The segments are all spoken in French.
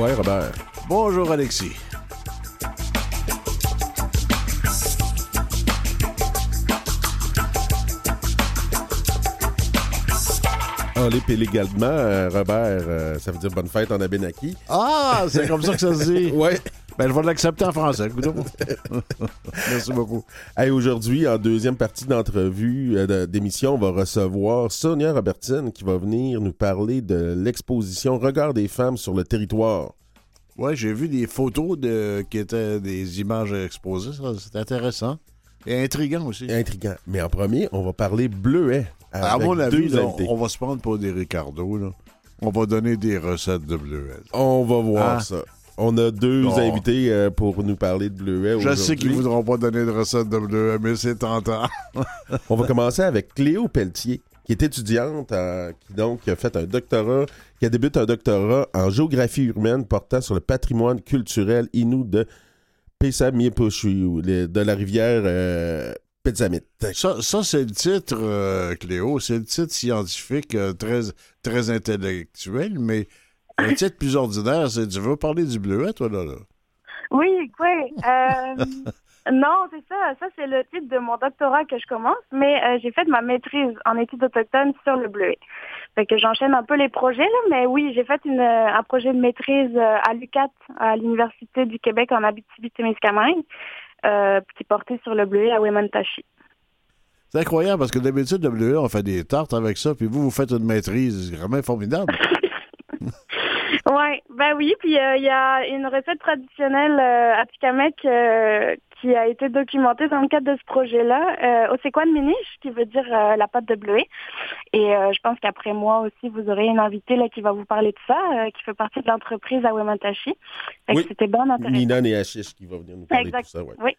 Ouais, Robert. Bonjour, Alexis. En lip également, euh, Robert, euh, ça veut dire bonne fête en Abenaki. Ah, c'est comme ça que ça se dit. Ouais. Ben, je vais l'accepter en français. Merci beaucoup. Hey, Aujourd'hui, en deuxième partie d'entrevue euh, d'émission, on va recevoir Sonia Robertine qui va venir nous parler de l'exposition Regard des femmes sur le territoire. Ouais, j'ai vu des photos de, qui étaient des images exposées. C'est intéressant. Et intriguant aussi. Intriguant. Mais en premier, on va parler bleuet. à mon avis, là, on va se prendre pour des Ricardo. Là. On va donner des recettes de bleuets. On va voir Ah. ça. On a deux invités euh, pour nous parler de bleuet Je sais qu'ils voudront pas donner de recettes de bleuets, mais c'est tentant. On va commencer avec Cléo Pelletier, qui est étudiante, euh, qui donc a fait un doctorat, qui a débuté un doctorat en géographie urbaine portant sur le patrimoine culturel inou de Pessamiepochu, de la rivière euh, Petsamit. Ça, ça c'est le titre, euh, Cléo. C'est le titre scientifique euh, très, très intellectuel, mais un titre plus ordinaire, c'est tu veux parler du bleuet, toi, là? là? Oui, oui. euh, non, c'est ça. Ça, c'est le titre de mon doctorat que je commence, mais euh, j'ai fait ma maîtrise en études autochtones sur le bleuet. Fait que j'enchaîne un peu les projets, là, mais oui, j'ai fait une, un projet de maîtrise euh, à l'UCAT, à l'Université du Québec en Abitibi-Témiscamingue, euh, qui portait sur le bleuet à Wemantashi. C'est incroyable parce que d'habitude, le bleuet, on fait des tartes avec ça, puis vous, vous faites une maîtrise. Vraiment formidable. Ouais, ben oui, puis euh, il y a une recette traditionnelle euh, à Tikamek euh, qui a été documentée dans le cadre de ce projet-là, euh, Osekwan Minish, qui veut dire la pâte de bleuet. Et je pense qu'après moi aussi, vous aurez une invitée là qui va vous parler de ça, qui fait partie de l'entreprise à que Oui. c'était bien intéressant. Nina Néachiche qui va venir nous parler Exact. de tout ça. ouais. Oui.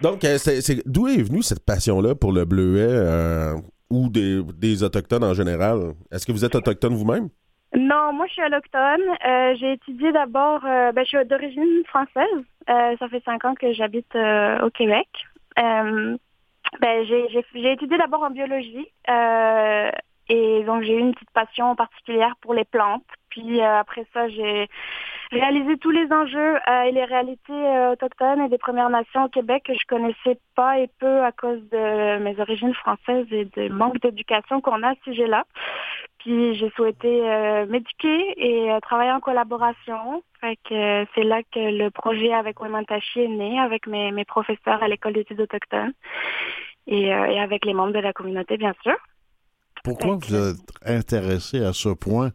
Donc, c'est- d'où est venue cette passion-là pour le bleuet ou des, des Autochtones en général? Est-ce que vous êtes autochtone vous-même? Non, moi je suis allochtone. Euh, j'ai étudié d'abord, euh, ben, je suis d'origine française. Euh, ça fait cinq ans que j'habite euh, au Québec. Euh, ben, j'ai, étudié d'abord en biologie et donc j'ai eu une petite passion particulière pour les plantes. Puis après ça, j'ai réalisé tous les enjeux et les réalités autochtones et des Premières Nations au Québec que je connaissais pas et peu à cause de mes origines françaises et du manque d'éducation qu'on a à ce sujet-là. Puis j'ai souhaité euh, m'éduquer et euh, travailler en collaboration. Fait que euh, c'est là que le projet avec Wemantashi est né, avec mes, mes professeurs à l'école d'études autochtones et, et avec les membres de la communauté, bien sûr. Pourquoi Fait vous êtes intéressé à ce point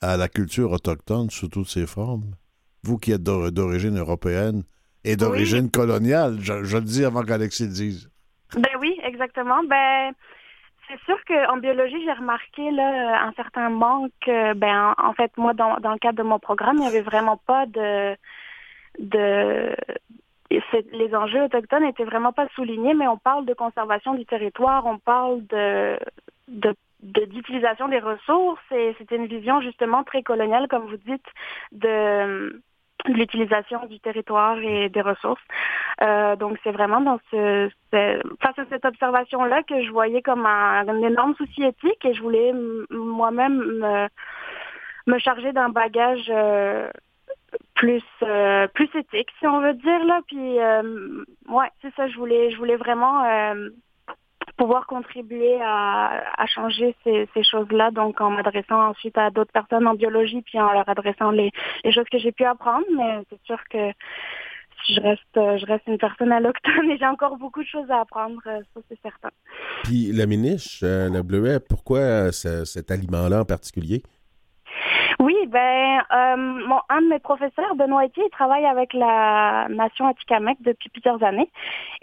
à la culture autochtone sous toutes ses formes? Vous qui êtes d'or- d'origine européenne et d'origine coloniale, je, je le dis avant qu'Alexis le dise. Ben oui, exactement. Ben c'est sûr qu'en biologie, j'ai remarqué là un certain manque. euh, Ben en, fait, moi, dans, dans le cadre de mon programme, il n'y avait vraiment pas de de c'est- les enjeux autochtones n'étaient vraiment pas soulignés, mais on parle de conservation du territoire, on parle de de d'utilisation des ressources et c'était une vision justement très coloniale, comme vous dites, de l'utilisation du territoire et des ressources. Euh, donc c'est vraiment dans ce, ce- face à cette observation-là que je voyais comme un, énorme souci éthique et je voulais moi-même me, me charger d'un bagage euh, plus euh, plus éthique, si on veut dire là. Puis euh, ouais, c'est ça. Je voulais je voulais vraiment euh, pouvoir contribuer à, à changer ces, choses-là, donc en m'adressant ensuite à d'autres personnes en biologie, puis en leur adressant les, choses que j'ai pu apprendre. Mais c'est sûr que je reste, je reste une personne allochtone et j'ai encore beaucoup de choses à apprendre, euh, ça c'est certain. Puis le miniche, euh, le bleuet, pourquoi euh, ce- cet aliment-là en particulier? Oui, ben, euh, un de mes professeurs, Benoît Etier, il travaille avec la nation Atikamekw depuis plusieurs années.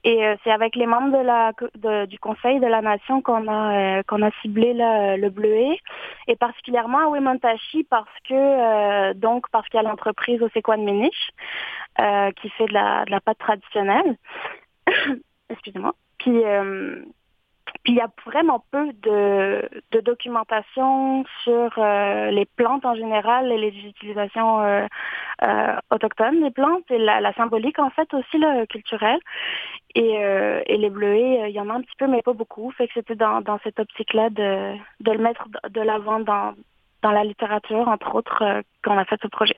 Et euh, c'est avec les membres de la, de- du conseil de la nation qu'on a, euh, qu'on a ciblé là, le bleuet. Et particulièrement à Wemontashi parce que, euh, donc, parce qu'il y a l'entreprise Osekwan Minish, euh, qui fait de la, de la pâte traditionnelle. Excusez-moi. Puis, euh, puis il y a vraiment peu de, documentation sur euh, les plantes en général et les utilisations euh, euh, autochtones des plantes et la, symbolique en fait aussi culturelle. Et, les bleuets, il y en a un petit peu mais pas beaucoup. Fait que c'était dans, cette optique-là de, le mettre de l'avant dans, dans la littérature, entre autres, qu'on a fait ce projet.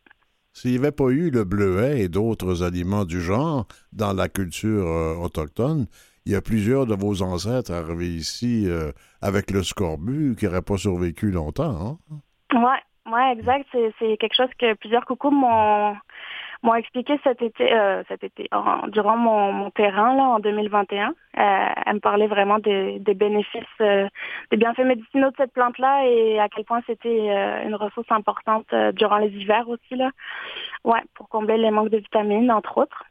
S'il n'y avait pas eu le bleuet et d'autres aliments du genre dans la culture autochtone, il y a plusieurs de vos ancêtres arrivés ici euh, avec le scorbut qui n'auraient pas survécu longtemps. Hein? Ouais, ouais, exact. C'est quelque chose que plusieurs coucous m'ont m'ont expliqué cet été, euh, cet été, durant mon, mon, terrain là en 2021. Euh, elle me parlait vraiment des, des bénéfices, euh, des bienfaits médicinaux de cette plante-là et à quel point c'était une ressource importante durant les hivers aussi là. Ouais, pour combler les manques de vitamines entre autres.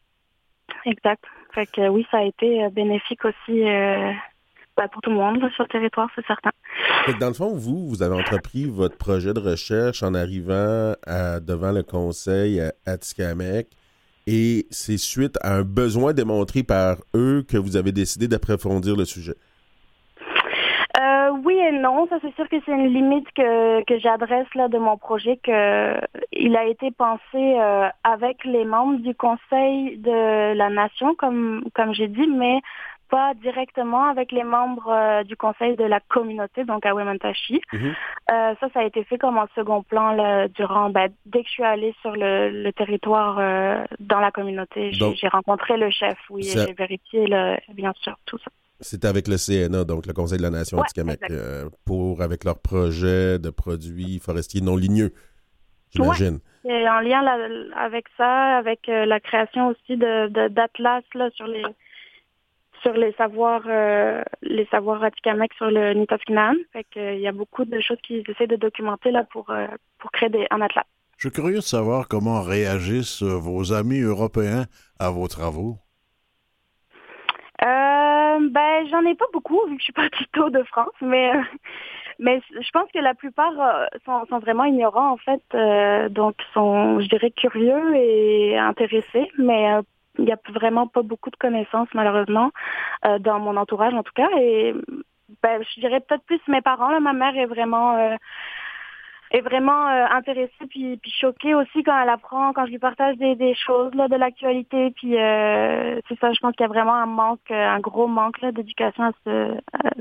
Exact. Oui, ça a été bénéfique aussi bah, pour tout le monde sur le territoire, c'est certain. dans le fond, vous, vous avez entrepris votre projet de recherche en arrivant devant le conseil à Atikamek et c'est suite à un besoin démontré par eux que vous avez décidé d'approfondir le sujet. Non, ça c'est sûr que c'est une limite que, que j'adresse là de mon projet que il a été pensé euh, avec les membres du conseil de la nation comme comme j'ai dit mais pas directement avec les membres euh, du conseil de la communauté, donc à Wemantashi. Mhm. euh, ça, ça a été fait comme en second plan là, durant, ben, dès que je suis allée sur le, le territoire euh, dans la communauté, j'ai rencontré le chef, oui, et j'ai vérifié, le, bien sûr, tout ça. C'était avec le CNA, donc le Conseil de la Nation du Québec, euh, pour, avec leur projet de produits forestiers non ligneux, j'imagine. Et en lien avec ça, avec la création aussi de d'atlas là sur les sur les savoirs euh, les savoirs Atikamek sur le Nitafkinan. Fait que, il y a beaucoup de choses qu'ils essaient de documenter là pour, euh, pour créer des, un atlas. Je suis curieux de savoir comment réagissent vos amis européens à vos travaux. Euh, ben, j'en ai pas beaucoup vu que je suis partie tôt de France, mais mais je pense que la plupart sont, sont vraiment ignorants en fait, donc sont, je dirais, curieux et intéressés, mais il n'y a vraiment pas beaucoup de connaissances malheureusement euh, dans mon entourage en tout cas et ben, je dirais peut-être plus mes parents ma mère est vraiment euh, est vraiment euh, intéressée puis, puis choquée aussi quand elle apprend quand je lui partage des, des choses là de l'actualité. Puis euh, c'est ça je pense qu'il y a vraiment un manque un gros manque d'éducation à ce,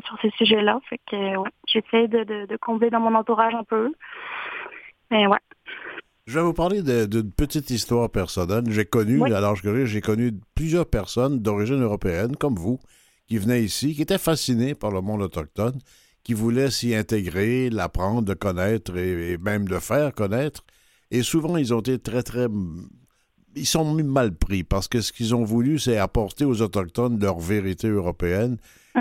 sur ces sujets là fait que ouais, j'essaie de, de, de combler dans mon entourage un peu. Mais ouais. Je vais vous parler d'une petite histoire personnelle. J'ai connu, alors j'ai connu plusieurs personnes d'origine européenne, comme vous, qui venaient ici, qui étaient fascinés par le monde autochtone, qui voulaient s'y intégrer, l'apprendre, de connaître et, même de faire connaître. Et souvent, ils ont été très, très... Ils sont mal pris parce que ce qu'ils ont voulu, c'est apporter aux Autochtones leur vérité européenne.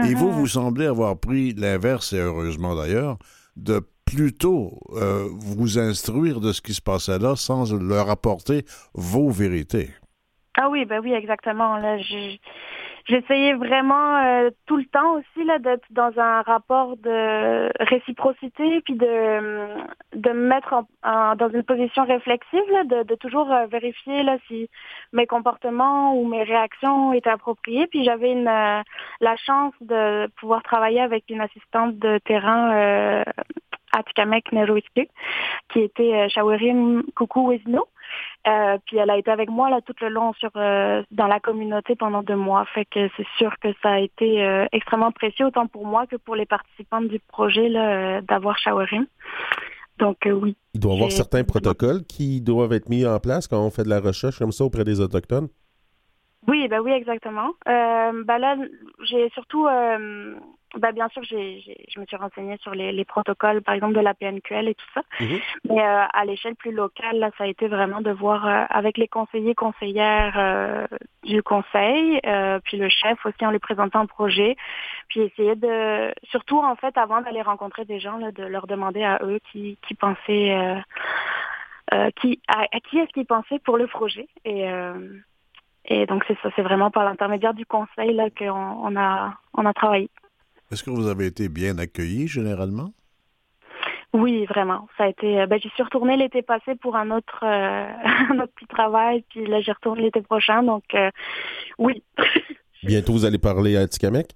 Et vous, uh-huh. vous semblez avoir pris l'inverse, et heureusement d'ailleurs, de plutôt euh, vous instruire de ce qui se passait là sans leur apporter vos vérités. Ah oui, ben oui, exactement. Là, j'essayais vraiment euh, tout le temps aussi là d'être dans un rapport de réciprocité, puis de de me mettre en, dans une position réflexive, là, de, de toujours euh, vérifier là si mes comportements ou mes réactions étaient appropriés. Puis j'avais une la chance de pouvoir travailler avec une assistante de terrain Atikamek Neruiski, qui était euh, Shawerim Coucou Wezno. Euh, puis elle a été avec moi là tout le long sur euh, dans la communauté pendant deux mois. Fait que c'est sûr que ça a été euh, extrêmement précieux autant pour moi que pour les participants du projet là d'avoir Shawerim. Donc oui. Il doit y avoir certains protocoles qui doivent être mis en place quand on fait de la recherche comme ça auprès des autochtones? Oui, ben oui, exactement. Euh, ben là, j'ai surtout bah, bien sûr, j'ai, je me suis renseignée sur les, les, protocoles, par exemple, de la PNQL et tout ça. Mhm. Mais euh, à l'échelle plus locale, là, ça a été vraiment de voir euh, avec les conseillers, conseillères euh, du conseil, puis le chef aussi en lui présentant un projet, puis essayer de, surtout en fait, avant d'aller rencontrer des gens, là, de leur demander à eux qui, qui pensaient, qui, à, qui est-ce qu'ils pensaient pour le projet. Et et donc c'est ça, c'est vraiment par l'intermédiaire du conseil là qu'on on a on a travaillé. Est-ce que vous avez été bien accueilli généralement? Oui, vraiment. Ça a été. Euh, ben, j'y suis retournée l'été passé pour un autre, euh, un autre petit travail, puis là, j'y retourne l'été prochain, donc euh, oui. Bientôt, vous allez parler à Tikamek?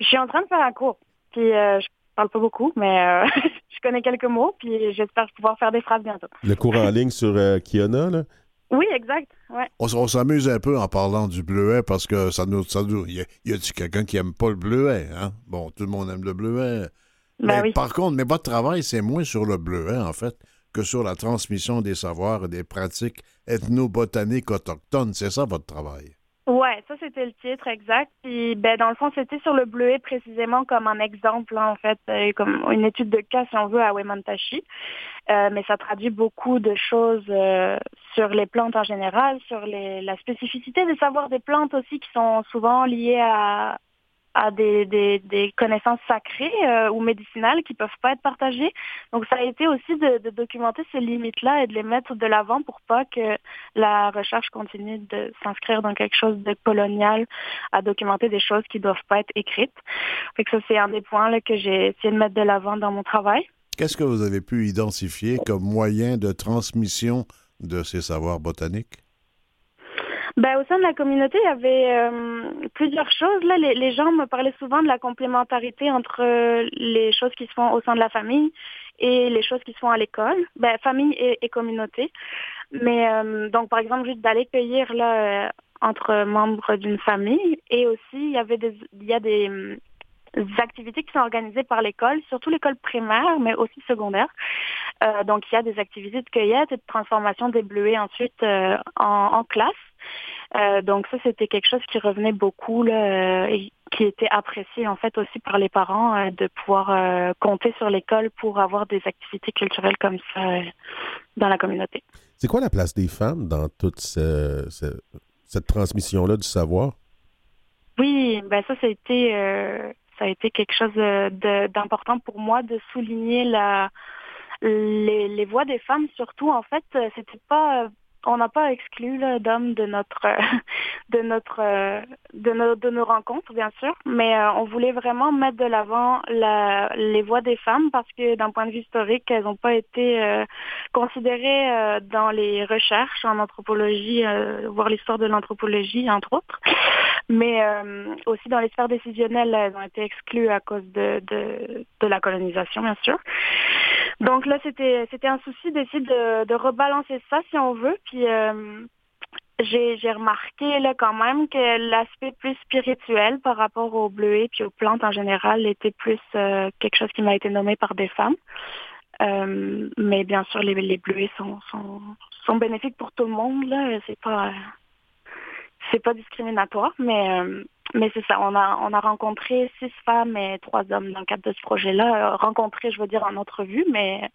Je suis en train de faire un cours, puis je parle pas beaucoup, mais je connais quelques mots, puis j'espère pouvoir faire des phrases bientôt. Le cours en ligne sur Kiona, là? Oui, exact. Ouais. On, s'amuse un peu en parlant du bleuet parce que ça nous. Ça nous y a-t-il quelqu'un qui aime pas le bleuet? Hein? Bon, tout le monde aime le bleuet. Ben mais par contre, mais votre travail, c'est moins sur le bleuet, en fait, que sur la transmission des savoirs et des pratiques ethnobotaniques autochtones. C'est ça votre travail? Ouais, ça c'était le titre exact. Puis ben dans le fond c'était sur le bleuet précisément comme un exemple en fait, euh, comme une étude de cas si on veut à Wemontashi. Euh, mais ça traduit beaucoup de choses euh, sur les plantes en général, sur les, la spécificité des savoirs des plantes aussi qui sont souvent liées à, à des, des, des connaissances sacrées euh, ou médicinales qui peuvent pas être partagées. Donc ça a été aussi de, de documenter ces limites-là et de les mettre de l'avant pour pas que la recherche continue de s'inscrire dans quelque chose de colonial, à documenter des choses qui doivent pas être écrites. Fait que ça c'est un des points là, que j'ai essayé de mettre de l'avant dans mon travail. Qu'est-ce que vous avez pu identifier comme moyen de transmission de ces savoirs botaniques? Ben, au sein de la communauté, il y avait euh, plusieurs choses. Là, les, les, gens me parlaient souvent de la complémentarité entre euh, les choses qui se font au sein de la famille et les choses qui se font à l'école, ben, famille et, et communauté. Mais euh, donc, par exemple, juste d'aller cueillir là entre membres d'une famille et aussi il y avait des, il y a des activités qui sont organisées par l'école, surtout l'école primaire, mais aussi secondaire. Euh, donc, il y a des activités de cueillette et de transformation des bleuets ensuite euh, en, en, classe. Euh, donc, ça, c'était quelque chose qui revenait beaucoup là, et qui était apprécié en fait aussi par les parents de pouvoir compter sur l'école pour avoir des activités culturelles comme ça dans la communauté. C'est quoi la place des femmes dans toute ce, ce, cette transmission-là du savoir? Oui, ben ça, ça a été ça a été quelque chose d'important pour moi de souligner la, les, les, voix des femmes surtout. En fait, c'était pas on n'a pas exclu d'hommes de de notre de nos rencontres bien sûr, mais euh, on voulait vraiment mettre de l'avant les voix des femmes parce que d'un point de vue historique, elles n'ont pas été euh, considérées euh, dans les recherches en anthropologie, voire l'histoire de l'anthropologie entre autres, mais aussi dans les sphères décisionnelles, elles ont été exclues à cause de la colonisation bien sûr. Donc là, c'était c'était un souci d'essayer de, de, rebalancer ça, si on veut. Puis euh, j'ai remarqué là quand même que l'aspect plus spirituel par rapport aux bleuets puis aux plantes en général était plus euh, quelque chose qui m'a été nommé par des femmes. Euh, mais bien sûr, les, les bleuets sont, sont, sont bénéfiques pour tout le monde. Là, c'est pas c'est pas discriminatoire, mais euh, mais c'est ça. On a on a rencontré six femmes et trois hommes dans le cadre de ce projet-là. Euh, rencontré, je veux dire, en entrevue, mais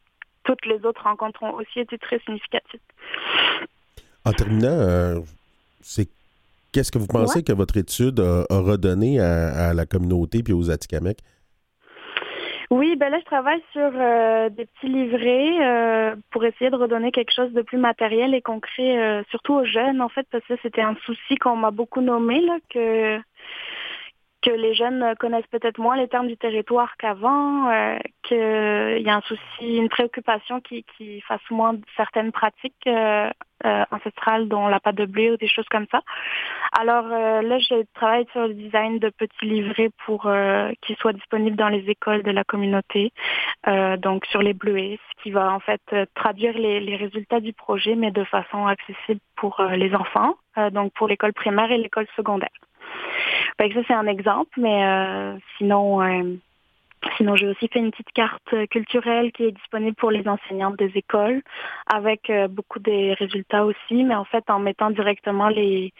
toutes les autres rencontres ont aussi été très significatives. En terminant, euh, c'est qu'est-ce que vous pensez ouais. que votre étude a, a redonné à, à, la communauté puis aux Atikamekw? Oui, ben là, je travaille sur euh, des petits livrets euh, pour essayer de redonner quelque chose de plus matériel et concret, euh, surtout aux jeunes, en fait, parce que c'était un souci qu'on m'a beaucoup nommé, là, que que les jeunes connaissent peut-être moins les termes du territoire qu'avant, euh, qu'il y a un souci, une préoccupation qui, fasse moins certaines pratiques euh, euh, ancestrales, dont la pâte de blé ou des choses comme ça. Alors euh, là, je travaille sur le design de petits livrets pour qu'ils soient disponibles dans les écoles de la communauté, donc sur les bleuets, ce qui va en fait traduire les, résultats du projet, mais de façon accessible pour les enfants, donc pour l'école primaire et l'école secondaire. Que ça, c'est un exemple, mais euh, sinon, euh, sinon j'ai aussi fait une petite carte culturelle qui est disponible pour les enseignantes des écoles, avec euh, beaucoup des résultats aussi, mais en fait en mettant directement les,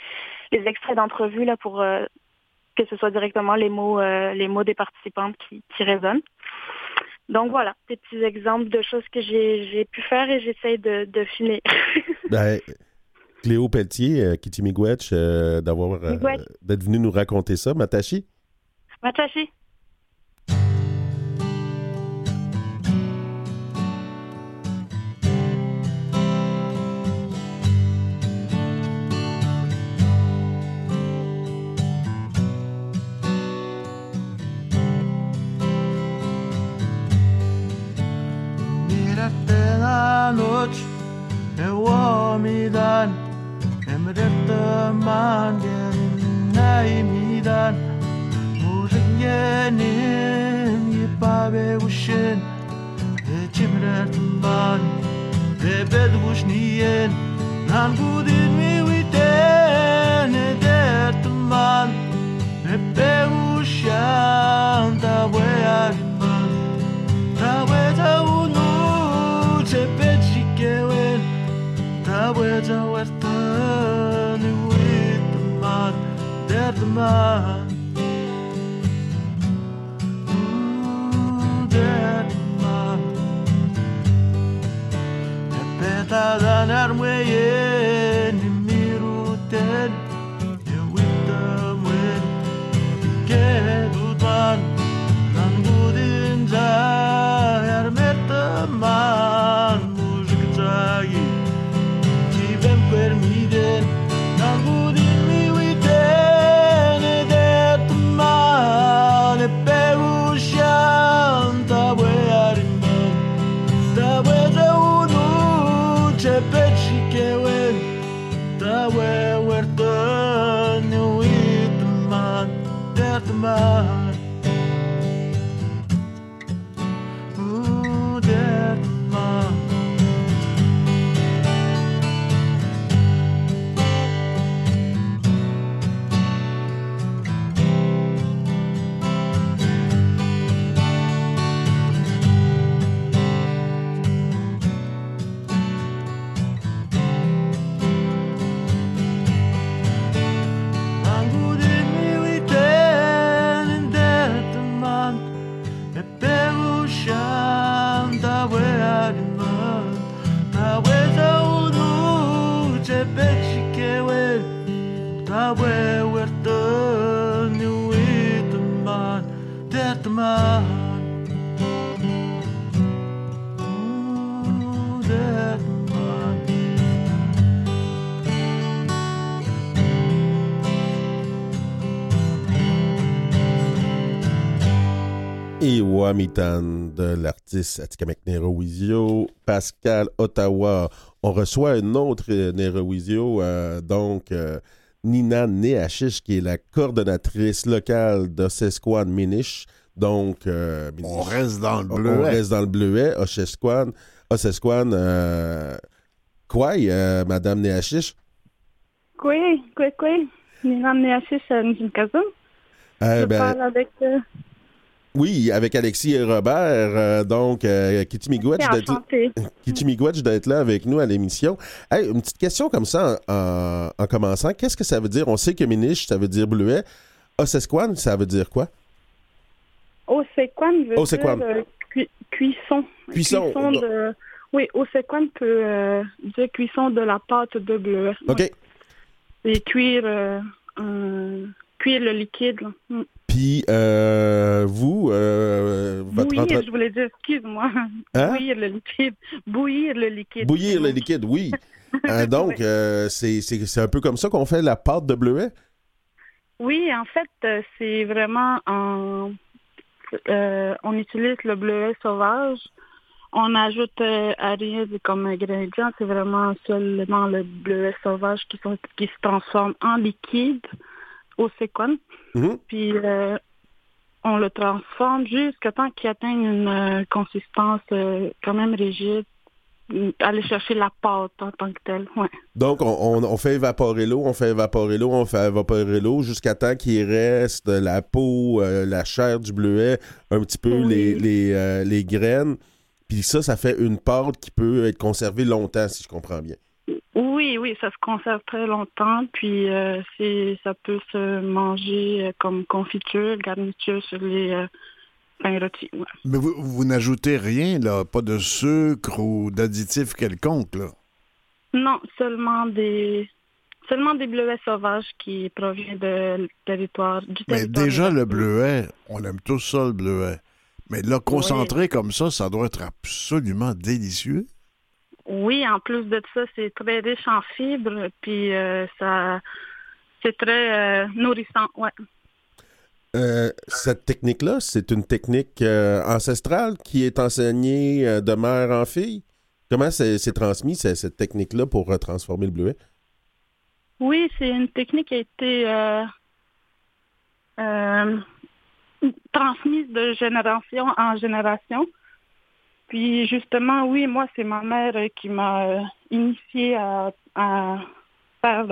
les extraits d'entrevue là pour que ce soit directement les mots, les mots des participantes qui, résonnent. Donc voilà, des petits exemples de choses que j'ai pu faire et j'essaye de, finir. ben, Cléo Pelletier, euh, Kitty Miigwech, euh, d'avoir euh, d'être venu nous raconter ça. 만든 나입니다 모든 예는 예밥에 오신 그집을 한번 내배 두시니엔 난 부딘 위위된 내대만 내배 우샹 다웨아기만 다웨자우노 제배 지게웬 다웨자웨스 mind. Ooh, daddy mine. Repenta da narmuelle. De l'artiste Atikamek Nerowisio, Pascal Ottawa. On reçoit une autre euh, Nerowisio, euh, donc euh, Nina Neachish, qui est la coordonnatrice locale d'Ossesquan Minish. Donc, euh, On reste dans le on- bleu. on reste dans le bleuet, Ossesquan. Ossesquan, euh, quoi, euh, Madame Neachish? Oui, oui, oui. Nina Neachish Njimkazum. Euh, Je ben, parle avec... Oui, avec Alexis et Robert. euh, donc, euh, Kitty Miigwech c'est d'être là avec nous à l'émission. Hey, une petite question comme ça en, en- en commençant. Qu'est-ce que ça veut dire? On sait que Minish, ça veut dire bleuet. Ossesquan, ça veut dire quoi? Osequan veut Osequan. dire euh, cui- cuisson. Cuisson. de... Oui, Osequan peut euh, dire cuisson de la pâte de bleu. OK. Et cuire, euh, un- cuire le liquide. là. Mm. Puis, euh, vous, euh, votre Bouillir, entre- je voulais dire, excuse-moi. Hein? Bouillir le liquide. Bouillir le liquide. Bouillir le liquide, oui. Euh, donc, Oui. euh, c'est un peu comme ça qu'on fait la pâte de bleuet? Oui, en fait, euh, c'est vraiment en... euh, on utilise le bleuet sauvage. On ajoute à rien de- comme ingrédient, c'est vraiment seulement le bleuet sauvage qui, sont- qui se transforme en liquide au. Mhm. Puis euh, on le transforme jusqu'à temps qu'il atteigne une euh, consistance euh, quand même rigide. Mm, Aller chercher la pâte en tant que telle. Ouais. Donc, on, on- on fait évaporer l'eau, on fait évaporer l'eau, on fait évaporer l'eau jusqu'à temps qu'il reste la peau, euh, la chair du bleuet, un petit peu Oui. les, les, euh, les graines. Puis ça, ça fait une pâte qui peut être conservée longtemps, si je comprends bien. Oui, oui, ça se conserve très longtemps, puis euh, ça peut se manger euh, comme confiture, garniture sur les euh, pains rôtis. ouais. Mais vous, vous n'ajoutez rien, là, pas de sucre ou d'additif quelconque, là? Non, seulement des seulement des bleuets sauvages qui proviennent de territoire du Mais territoire. déjà, de- le bleuet, on aime tous ça, le bleuet. Mais là, concentré comme ça, ça doit être absolument délicieux. Oui, en plus de ça, c'est très riche en fibres, puis euh, ça c'est très euh, nourrissant, ouais. Euh, cette technique-là, c'est une technique ancestrale qui est enseignée de mère en fille? Comment c'est transmis, cette technique-là, pour transformer le bleuet? Oui, c'est une technique qui a été transmise de génération en génération. Puis justement, oui, moi, c'est ma mère qui m'a euh, initiée à, à faire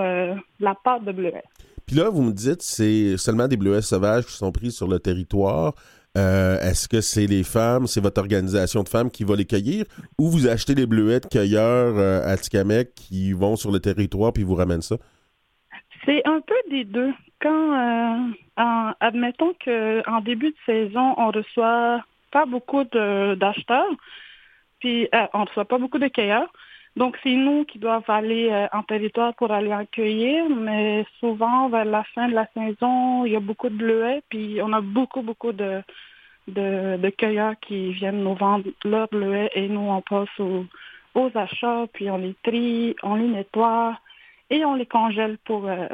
la pâte de bleuet. Puis là, vous me dites, c'est seulement des bleuets sauvages qui sont pris sur le territoire. Euh, Est-ce que c'est les femmes, c'est votre organisation de femmes qui va les cueillir? Ou vous achetez les bleuets de cueilleurs euh, à Tikamek qui vont sur le territoire puis vous ramènent ça? C'est un peu des deux. quand, euh, en- admettons qu'en début de saison, on reçoit pas beaucoup d'acheteurs, puis on reçoit pas beaucoup de cueilleurs. Donc, c'est nous qui doivent aller euh, en territoire pour aller en cueillir, mais souvent, vers la fin de la saison, il y a beaucoup de bleuets, puis on a beaucoup, beaucoup de, de, cueilleurs qui viennent nous vendre leurs bleuets, et nous, on passe aux, achats, puis on les trie, on les nettoie, et on les congèle pour, euh,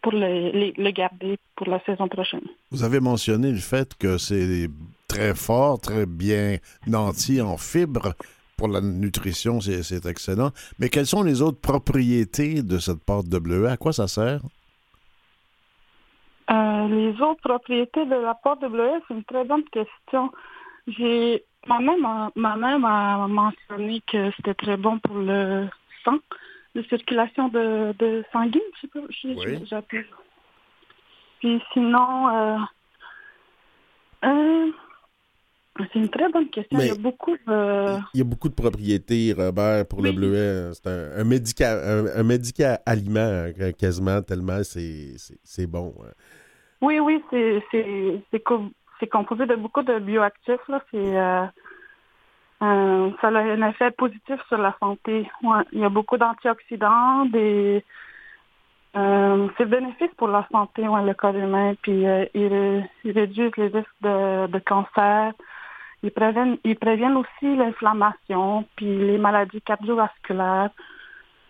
pour le, les- le garder pour la saison prochaine. Vous avez mentionné le fait que c'est très fort, très bien nanti en fibres. Pour la nutrition, c'est excellent. Mais quelles sont les autres propriétés de cette pâte de bleuet? À quoi ça sert? Euh, les autres propriétés de la pâte de bleuet, c'est une très bonne question. J'ai ma mère m'a mère m'a mentionné que c'était très bon pour le sang, la circulation de, de sanguine, je sais pas, je- Oui. je-. Puis sinon, euh, euh, c'est une très bonne question. Mais- Il y a beaucoup de... Il y a beaucoup de propriétés, Robert, pour le bleuet. C'est un, un, médica, un, un médica-aliment, euh, quasiment, tellement c'est bon. hein. Oui, oui, c'est c'est c'est co- c'est composé de beaucoup de bioactifs. Là. C'est euh, euh, ça a un effet positif sur la santé. Ouais, il y a beaucoup d'antioxydants, des euh, c'est bénéfique pour la santé, ouais, le corps humain. Puis euh, réduisent les risques de, de cancer. Ils préviennent, ils préviennent aussi l'inflammation, puis les maladies cardiovasculaires.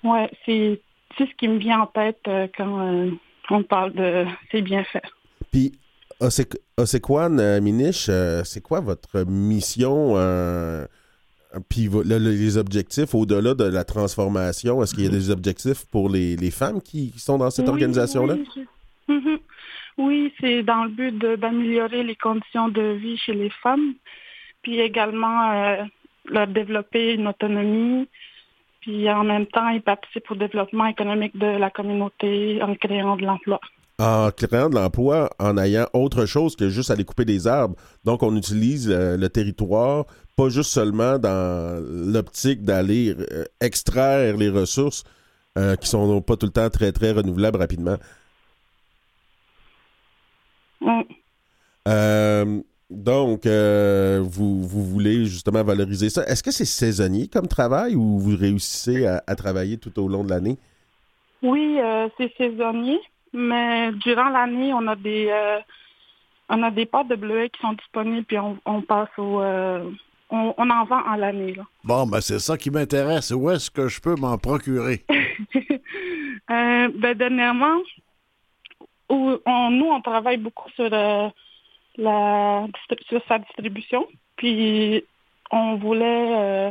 Ouais, c'est c'est ce qui me vient en tête euh, quand euh, on parle de ces bienfaits. Puis, euh, Minish, euh, c'est quoi votre mission? euh, puis les objectifs au-delà de la transformation, est-ce qu'il y a des objectifs pour les, les femmes qui, qui sont dans cette Oui, organisation-là? Oui, je- Mhm. Oui, c'est dans le but de- d'améliorer les conditions de vie chez les femmes, puis également euh, leur développer une autonomie, puis en même temps, ils participent au développement économique de la communauté en créant de l'emploi. En créant de l'emploi, en ayant autre chose que juste aller couper des arbres. Donc, on utilise euh, le territoire, pas juste seulement dans l'optique d'aller euh, extraire les ressources euh, qui sont pas tout le temps très, très renouvelables rapidement. Mm. Euh, donc, euh, vous, vous voulez justement valoriser ça. Est-ce que c'est saisonnier comme travail ou vous réussissez à, à travailler tout au long de l'année? Oui, euh, c'est saisonnier, mais durant l'année, on a des euh, on a des pâtes de bleuets qui sont disponibles, puis on, on passe au euh, on, on en vend en l'année. là. Bon, ben c'est ça qui m'intéresse. Où est-ce que je peux m'en procurer? Euh, ben, dernièrement, où on- nous, on travaille beaucoup sur, euh, la, sur sa distribution. Puis, on voulait... euh,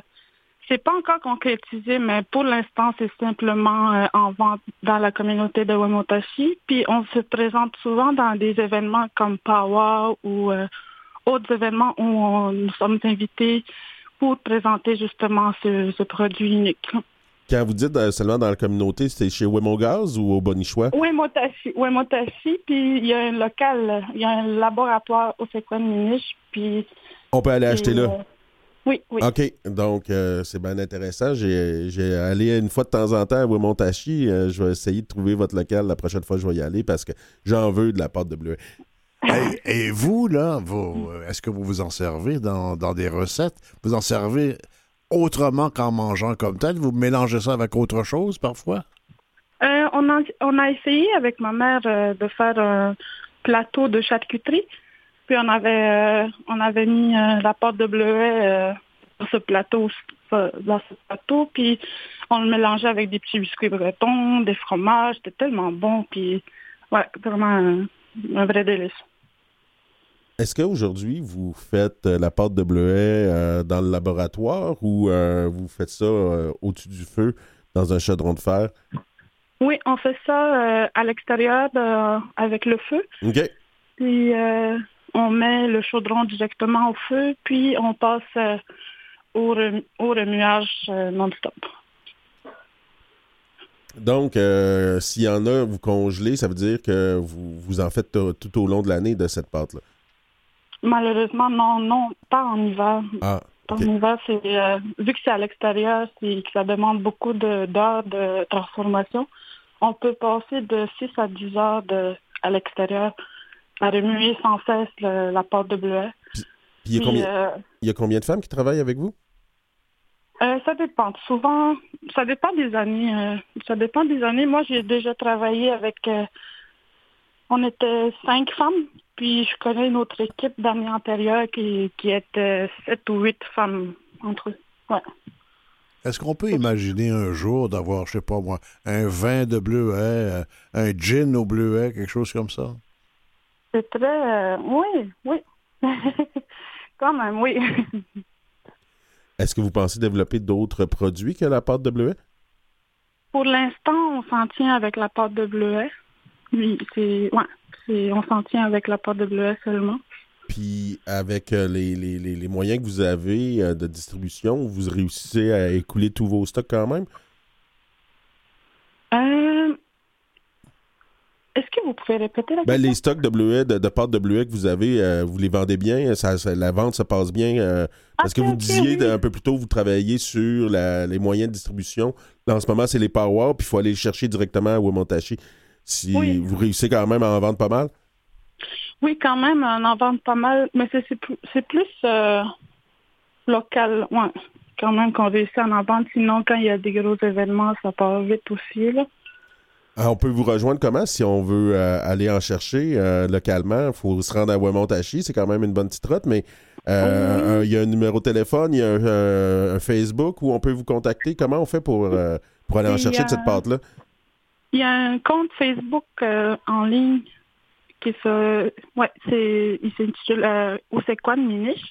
c'est pas encore concrétisé, mais pour l'instant, c'est simplement euh, en vente dans la communauté de Wemotashi. Puis, on se présente souvent dans des événements comme Power ou euh, autres événements où nous sommes invités pour présenter justement ce produit unique. Quand vous dites euh, seulement dans la communauté, c'est chez Wemogaz ou au Bonichois? Oui, Motashi. Oui, Motashi. Puis il y a un local, il y a un laboratoire au Sequan Minich. Puis. On peut aller acheter et, là? euh, oui, oui. OK, donc euh, c'est bien intéressant. J'ai j'ai allé une fois de temps en temps à Wemontashi. Euh, je vais essayer de trouver votre local la prochaine fois que je vais y aller parce que j'en veux de la pâte de bleuet. Hey, et vous, là, vous, est-ce que vous vous en servez dans, dans des recettes? Vous en servez autrement qu'en mangeant comme tel? Vous mélangez ça avec autre chose parfois? Euh, on, a, on a essayé avec ma mère euh, de faire un plateau de charcuterie. Puis on avait, euh, on avait mis euh, la pâte de bleuet sur ce plateau, dans ce plateau. Puis on le mélangeait avec des petits biscuits bretons, des fromages. C'était tellement bon. Puis ouais, vraiment un, un vrai délice. Est-ce qu'aujourd'hui, vous faites euh, la pâte de bleuet euh, dans le laboratoire ou euh, vous faites ça au-dessus du feu dans un chaudron de fer? Oui, on fait ça à l'extérieur avec le feu. OK. Puis on met le chaudron directement au feu, puis on passe euh, au, rem- au remuage euh, non-stop. Donc, euh, s'il y en a, vous congelez, ça veut dire que vous, vous en faites tout au long de l'année de cette pâte-là? Malheureusement, non, non, pas en hiver. Ah, En hiver, c'est euh, vu que c'est à l'extérieur, c'est que ça demande beaucoup de- d'heures de, transformation. on peut passer de 6 à 10 heures de, à l'extérieur à remuer sans cesse le- la pâte de bleuet. Puis il y, a Puis, combien, euh, il y a combien de femmes qui travaillent avec vous? Euh, ça dépend. Souvent, ça dépend des années. euh, ça dépend des années. Moi, j'ai déjà travaillé avec. euh, on était cinq femmes, puis je connais une autre équipe d'années antérieures qui, qui était sept ou huit femmes entre eux. Ouais. Est-ce qu'on peut imaginer un jour d'avoir, je sais pas moi, un vin de bleuet, euh, un gin au bleuet, quelque chose comme ça? C'est très. euh, oui, oui. Quand même, oui. Est-ce que vous pensez développer d'autres produits que la pâte de bleuet? Pour l'instant, on s'en tient avec la pâte de bleuet. Oui, c'est. Ouais. On s'en tient avec la bleuet seulement. Puis avec euh, les, les- les- les moyens que vous avez euh, de distribution, vous réussissez à écouler tous vos stocks quand même? Euh, Est-ce que vous pouvez répéter la Ben, question? les stocks de bleuet, de, de pâte de bleuet que vous avez, euh, vous les vendez bien? Ça, ça- la vente se passe bien? euh, parce que vous disiez oui. un peu plus tôt, vous travaillez sur la- les moyens de distribution. Là, en ce moment, c'est les power, puis il faut aller les chercher directement à Womontachi. Si Oui. vous réussissez quand même à en vendre pas mal? Oui, quand même, on en vend pas mal, mais c'est plus, euh, local, ouais. Quand même qu'on réussit à en vendre. Sinon, quand il y a des gros événements, ça part vite aussi, là. Ah, on peut vous rejoindre comment si on veut euh, aller en chercher euh, localement? Il faut se rendre à Wamontachi, c'est quand même une bonne petite trotte, mais il y a un numéro de téléphone, il y a un, Facebook où on peut vous contacter. Comment on fait pour, pour aller en chercher de cette pâte-là? Il y a un compte Facebook euh, en ligne qui se... Ouais, c'est... Il s'intitule euh, Où c'est quoi de Miniche?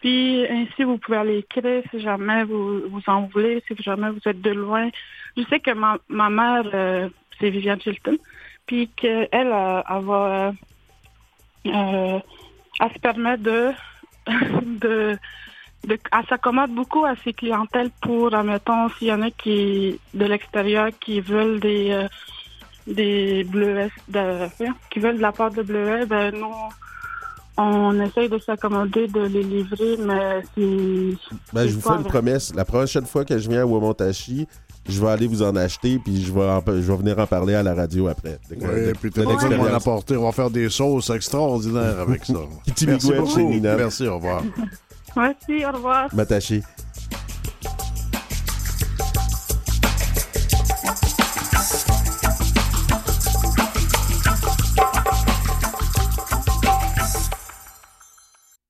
Puis ainsi, vous pouvez aller écrire si jamais vous, vous en voulez, si jamais vous êtes de loin. Je sais que ma, ma mère, euh, c'est Viviane Chilton, puis qu'elle, euh, elle va... Elle se permet de de, elle s'accommode beaucoup à ses clientèles pour, admettons, s'il y en a qui de l'extérieur qui veulent des euh, des bleuets, de, qui veulent de la pâte de bleuets, ben nous, on essaye de s'accommoder de les livrer, mais c'est... Ben, je vous fais une vrai. promesse. La prochaine fois que je viens à Wamontachi, je vais aller vous en acheter, puis je vais, en- je vais venir en parler à la radio après. De- Oui, de- puis apporter, on va faire des sauces extraordinaires avec ça. Petit Merci beaucoup. Merci, au revoir. Merci, au revoir. M'attacher.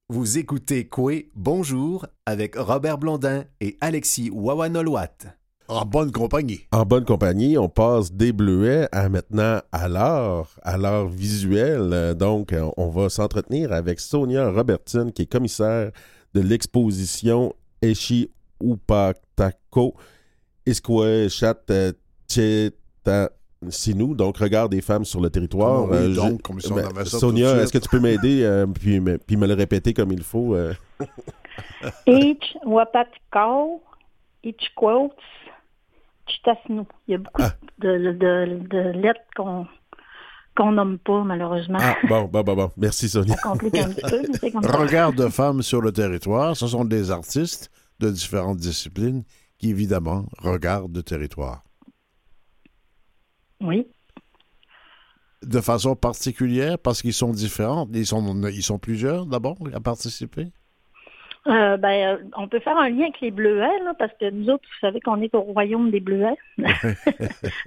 Vous écoutez Coué Bonjour avec Robert Blondin et Alexis Wawanolwat. En bonne compagnie. En bonne compagnie, on passe des bleuets à maintenant à l'art, à l'art visuel. Euh, Donc, euh, on va s'entretenir avec Sonia Robertson, qui est commissaire de l'exposition Eshi Upatako Iskwe Chat euh, Cheta Sinou, donc regard des femmes sur le territoire. Oui, je- donc, comme si on ben, avait ça Sonia, de est-ce que tu peux m'aider euh, puis, me, puis me le répéter comme il faut? euh? Ich Wapatkau, Ich Quotes, Chitasnu. Il y a beaucoup Ah. de, de, de lettres qu'on qu'on nomme pas, malheureusement. Ah, bon, bon, bon, bon. Merci, Sonia. Ça complique un petit peu, mais c'est comme ça. Regard de femmes sur le territoire, ce sont des artistes de différentes disciplines qui, évidemment, regardent le territoire. Oui. De façon particulière, parce qu'ils sont différents. Ils sont, ils sont plusieurs, d'abord, à participer? Euh, ben, euh, on peut faire un lien avec les bleuets, là, parce que nous autres, vous savez qu'on est au royaume des bleuets.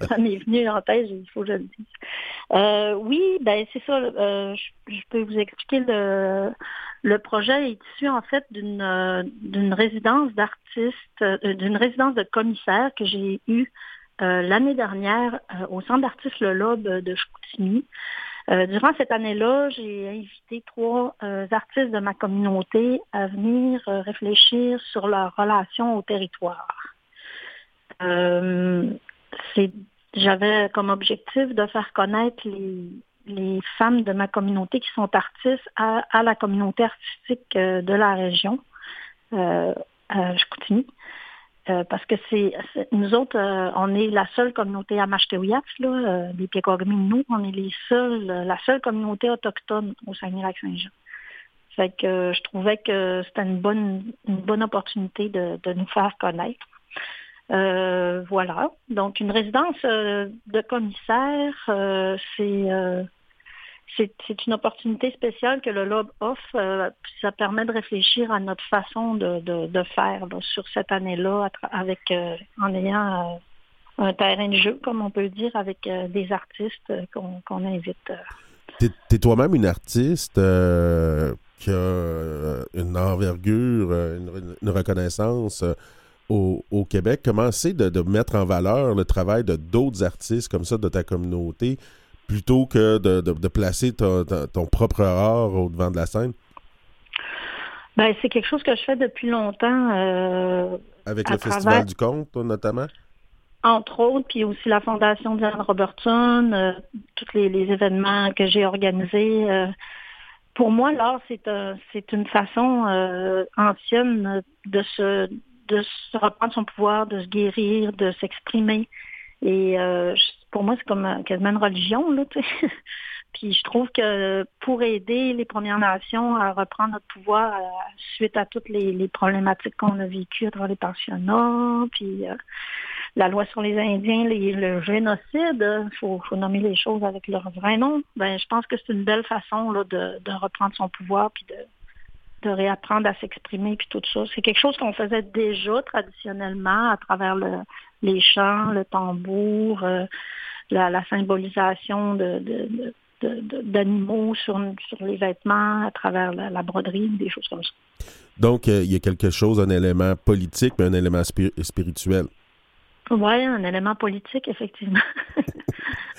ça m'est venu en tête, il faut que je le dise. Euh, oui, ben c'est ça. euh, je, je peux vous expliquer le le projet est issu en fait d'une d'une résidence d'artistes, d'une résidence de commissaire que j'ai eue l'année dernière au Centre d'artistes Le Lobe de Chicoutimi. Euh, durant cette année-là, j'ai invité trois euh, artistes de ma communauté à venir euh, réfléchir sur leur relation au territoire. J'avais comme objectif de faire connaître les, femmes de ma communauté qui sont artistes à, à la communauté artistique de la région, à Chicoutimi. Euh, parce que c'est nous autres, euh, on est la seule communauté à là, euh, les Piekogami, on est les seuls, euh, la seule communauté autochtone au Saguenay-Lac-Saint-Jean. Fait que euh, je trouvais que c'était une bonne, une bonne opportunité de, de nous faire connaître. Voilà. Donc, une résidence de commissaire, c'est c'est une opportunité spéciale que le LOB offre. euh, ça permet de réfléchir à notre façon de, faire sur cette année-là, avec euh, en ayant euh, un terrain de jeu, comme on peut dire, avec des artistes qu'on invite. T'es es, toi-même une artiste qui a une envergure, une, reconnaissance au, au Québec. Comment c'est de, de mettre en valeur le travail de d'autres artistes comme ça de ta communauté plutôt que de, de- de placer ton, ton- ton propre art au devant de la scène? Ben, c'est quelque chose que je fais depuis longtemps. euh, avec le travers- Festival du Conte, notamment? entre autres, puis aussi la Fondation Diane Robertson, euh, tous les, les événements que j'ai organisés. euh, pour moi, l'art, c'est un- c'est une façon euh, ancienne de se, de se reprendre son pouvoir, de se guérir, de s'exprimer. Et euh, pour moi, c'est comme euh, quasiment une religion, là. Puis je trouve que pour aider les Premières Nations à reprendre notre pouvoir euh, suite à toutes les, problématiques qu'on a vécues à travers les pensionnats, puis euh, la loi sur les Indiens, le génocide, il faut, faut nommer les choses avec leur vrai nom. Ben, je pense que c'est une belle façon là, de, de reprendre son pouvoir puis de, de réapprendre à s'exprimer puis tout ça. C'est quelque chose qu'on faisait déjà traditionnellement à travers le- les chants, le tambour, euh, la, la symbolisation de, d'animaux sur, sur les vêtements, à travers la, la broderie, des choses comme ça. Donc, euh, il y a quelque chose, un élément politique, mais un élément spir- spirituel. Oui, un élément politique, effectivement.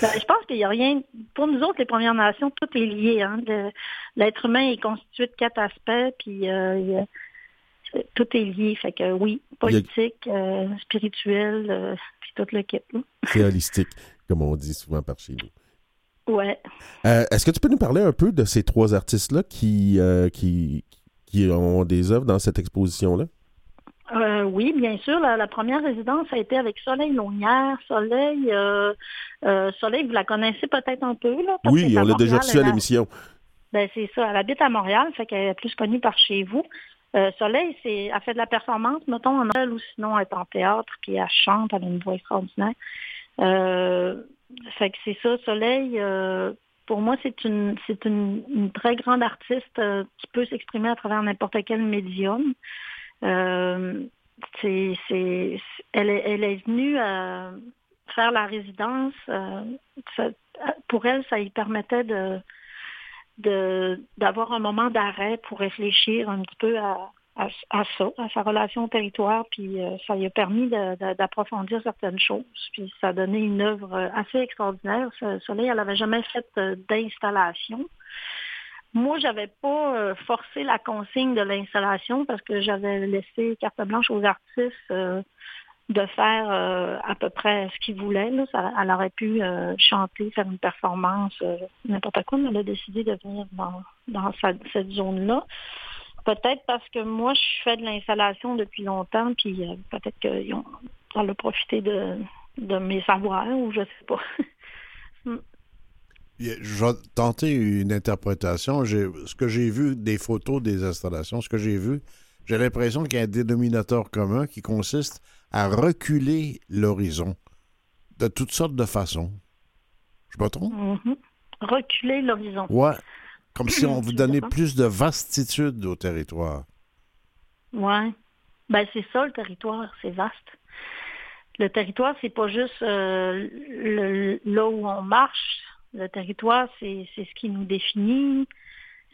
Ben, je pense qu'il n'y a rien. Pour nous autres, les Premières Nations, tout est lié. Hein. L'être humain est constitué de quatre aspects, puis euh, il y a- c'est- tout est lié. Fait que oui, politique, euh, spirituel, euh, puis tout le kit. C'est holistique, comme on dit souvent par chez nous. Ouais. Euh, Est-ce que tu peux nous parler un peu de ces trois artistes-là qui, qui, qui ont des œuvres dans cette exposition-là? Euh, oui, bien sûr. La, la première résidence a été avec Soleil Launière. Soleil, euh, euh, Soleil, vous la connaissez peut-être un peu, là? Oui, on l'a déjà Montréal, reçu à l'émission. Ben, c'est ça. Elle habite à Montréal, fait qu'elle est plus connue par chez vous. Euh, Soleil, c'est, elle fait de la performance, mettons, en elle ou sinon elle est en théâtre, puis elle chante, elle a une voix extraordinaire. Euh, fait que c'est ça, Soleil, euh, pour moi, c'est une c'est une, une très grande artiste euh, qui peut s'exprimer à travers n'importe quel médium. Euh, c'est, c'est, elle, est, elle est venue euh, faire la résidence. pour elle, ça lui permettait de d'avoir un moment d'arrêt pour réfléchir un petit peu à, ça, à sa relation au territoire, puis euh, ça lui a permis d'approfondir certaines choses, puis ça a donné une œuvre assez extraordinaire. Soleil, elle n'avait jamais fait euh, d'installation. Moi, j'avais pas euh, forcé la consigne de l'installation parce que j'avais laissé carte blanche aux artistes de faire euh, à peu près ce qu'ils voulaient. Là. Elle aurait pu euh, chanter, faire une performance, euh, n'importe quoi, mais elle a décidé de venir dans, dans cette zone-là. Peut-être parce que moi, je fais de l'installation depuis longtemps, puis peut-être qu'elle a profité de, de mes savoirs, ou je sais pas. Je vais tenter une interprétation. Ce que j'ai vu des photos des installations, ce que j'ai vu, j'ai l'impression qu'il y a un dénominateur commun qui consiste à reculer l'horizon de toutes sortes de façons. Je me trompe? Mhm. Reculer l'horizon. Ouais. Comme si on vous donnait plus de vastitude au territoire. Ouais. Ben c'est ça le territoire, c'est vaste. Le territoire, c'est pas juste euh, le- là où on marche. Le territoire, c'est c'est ce qui nous définit,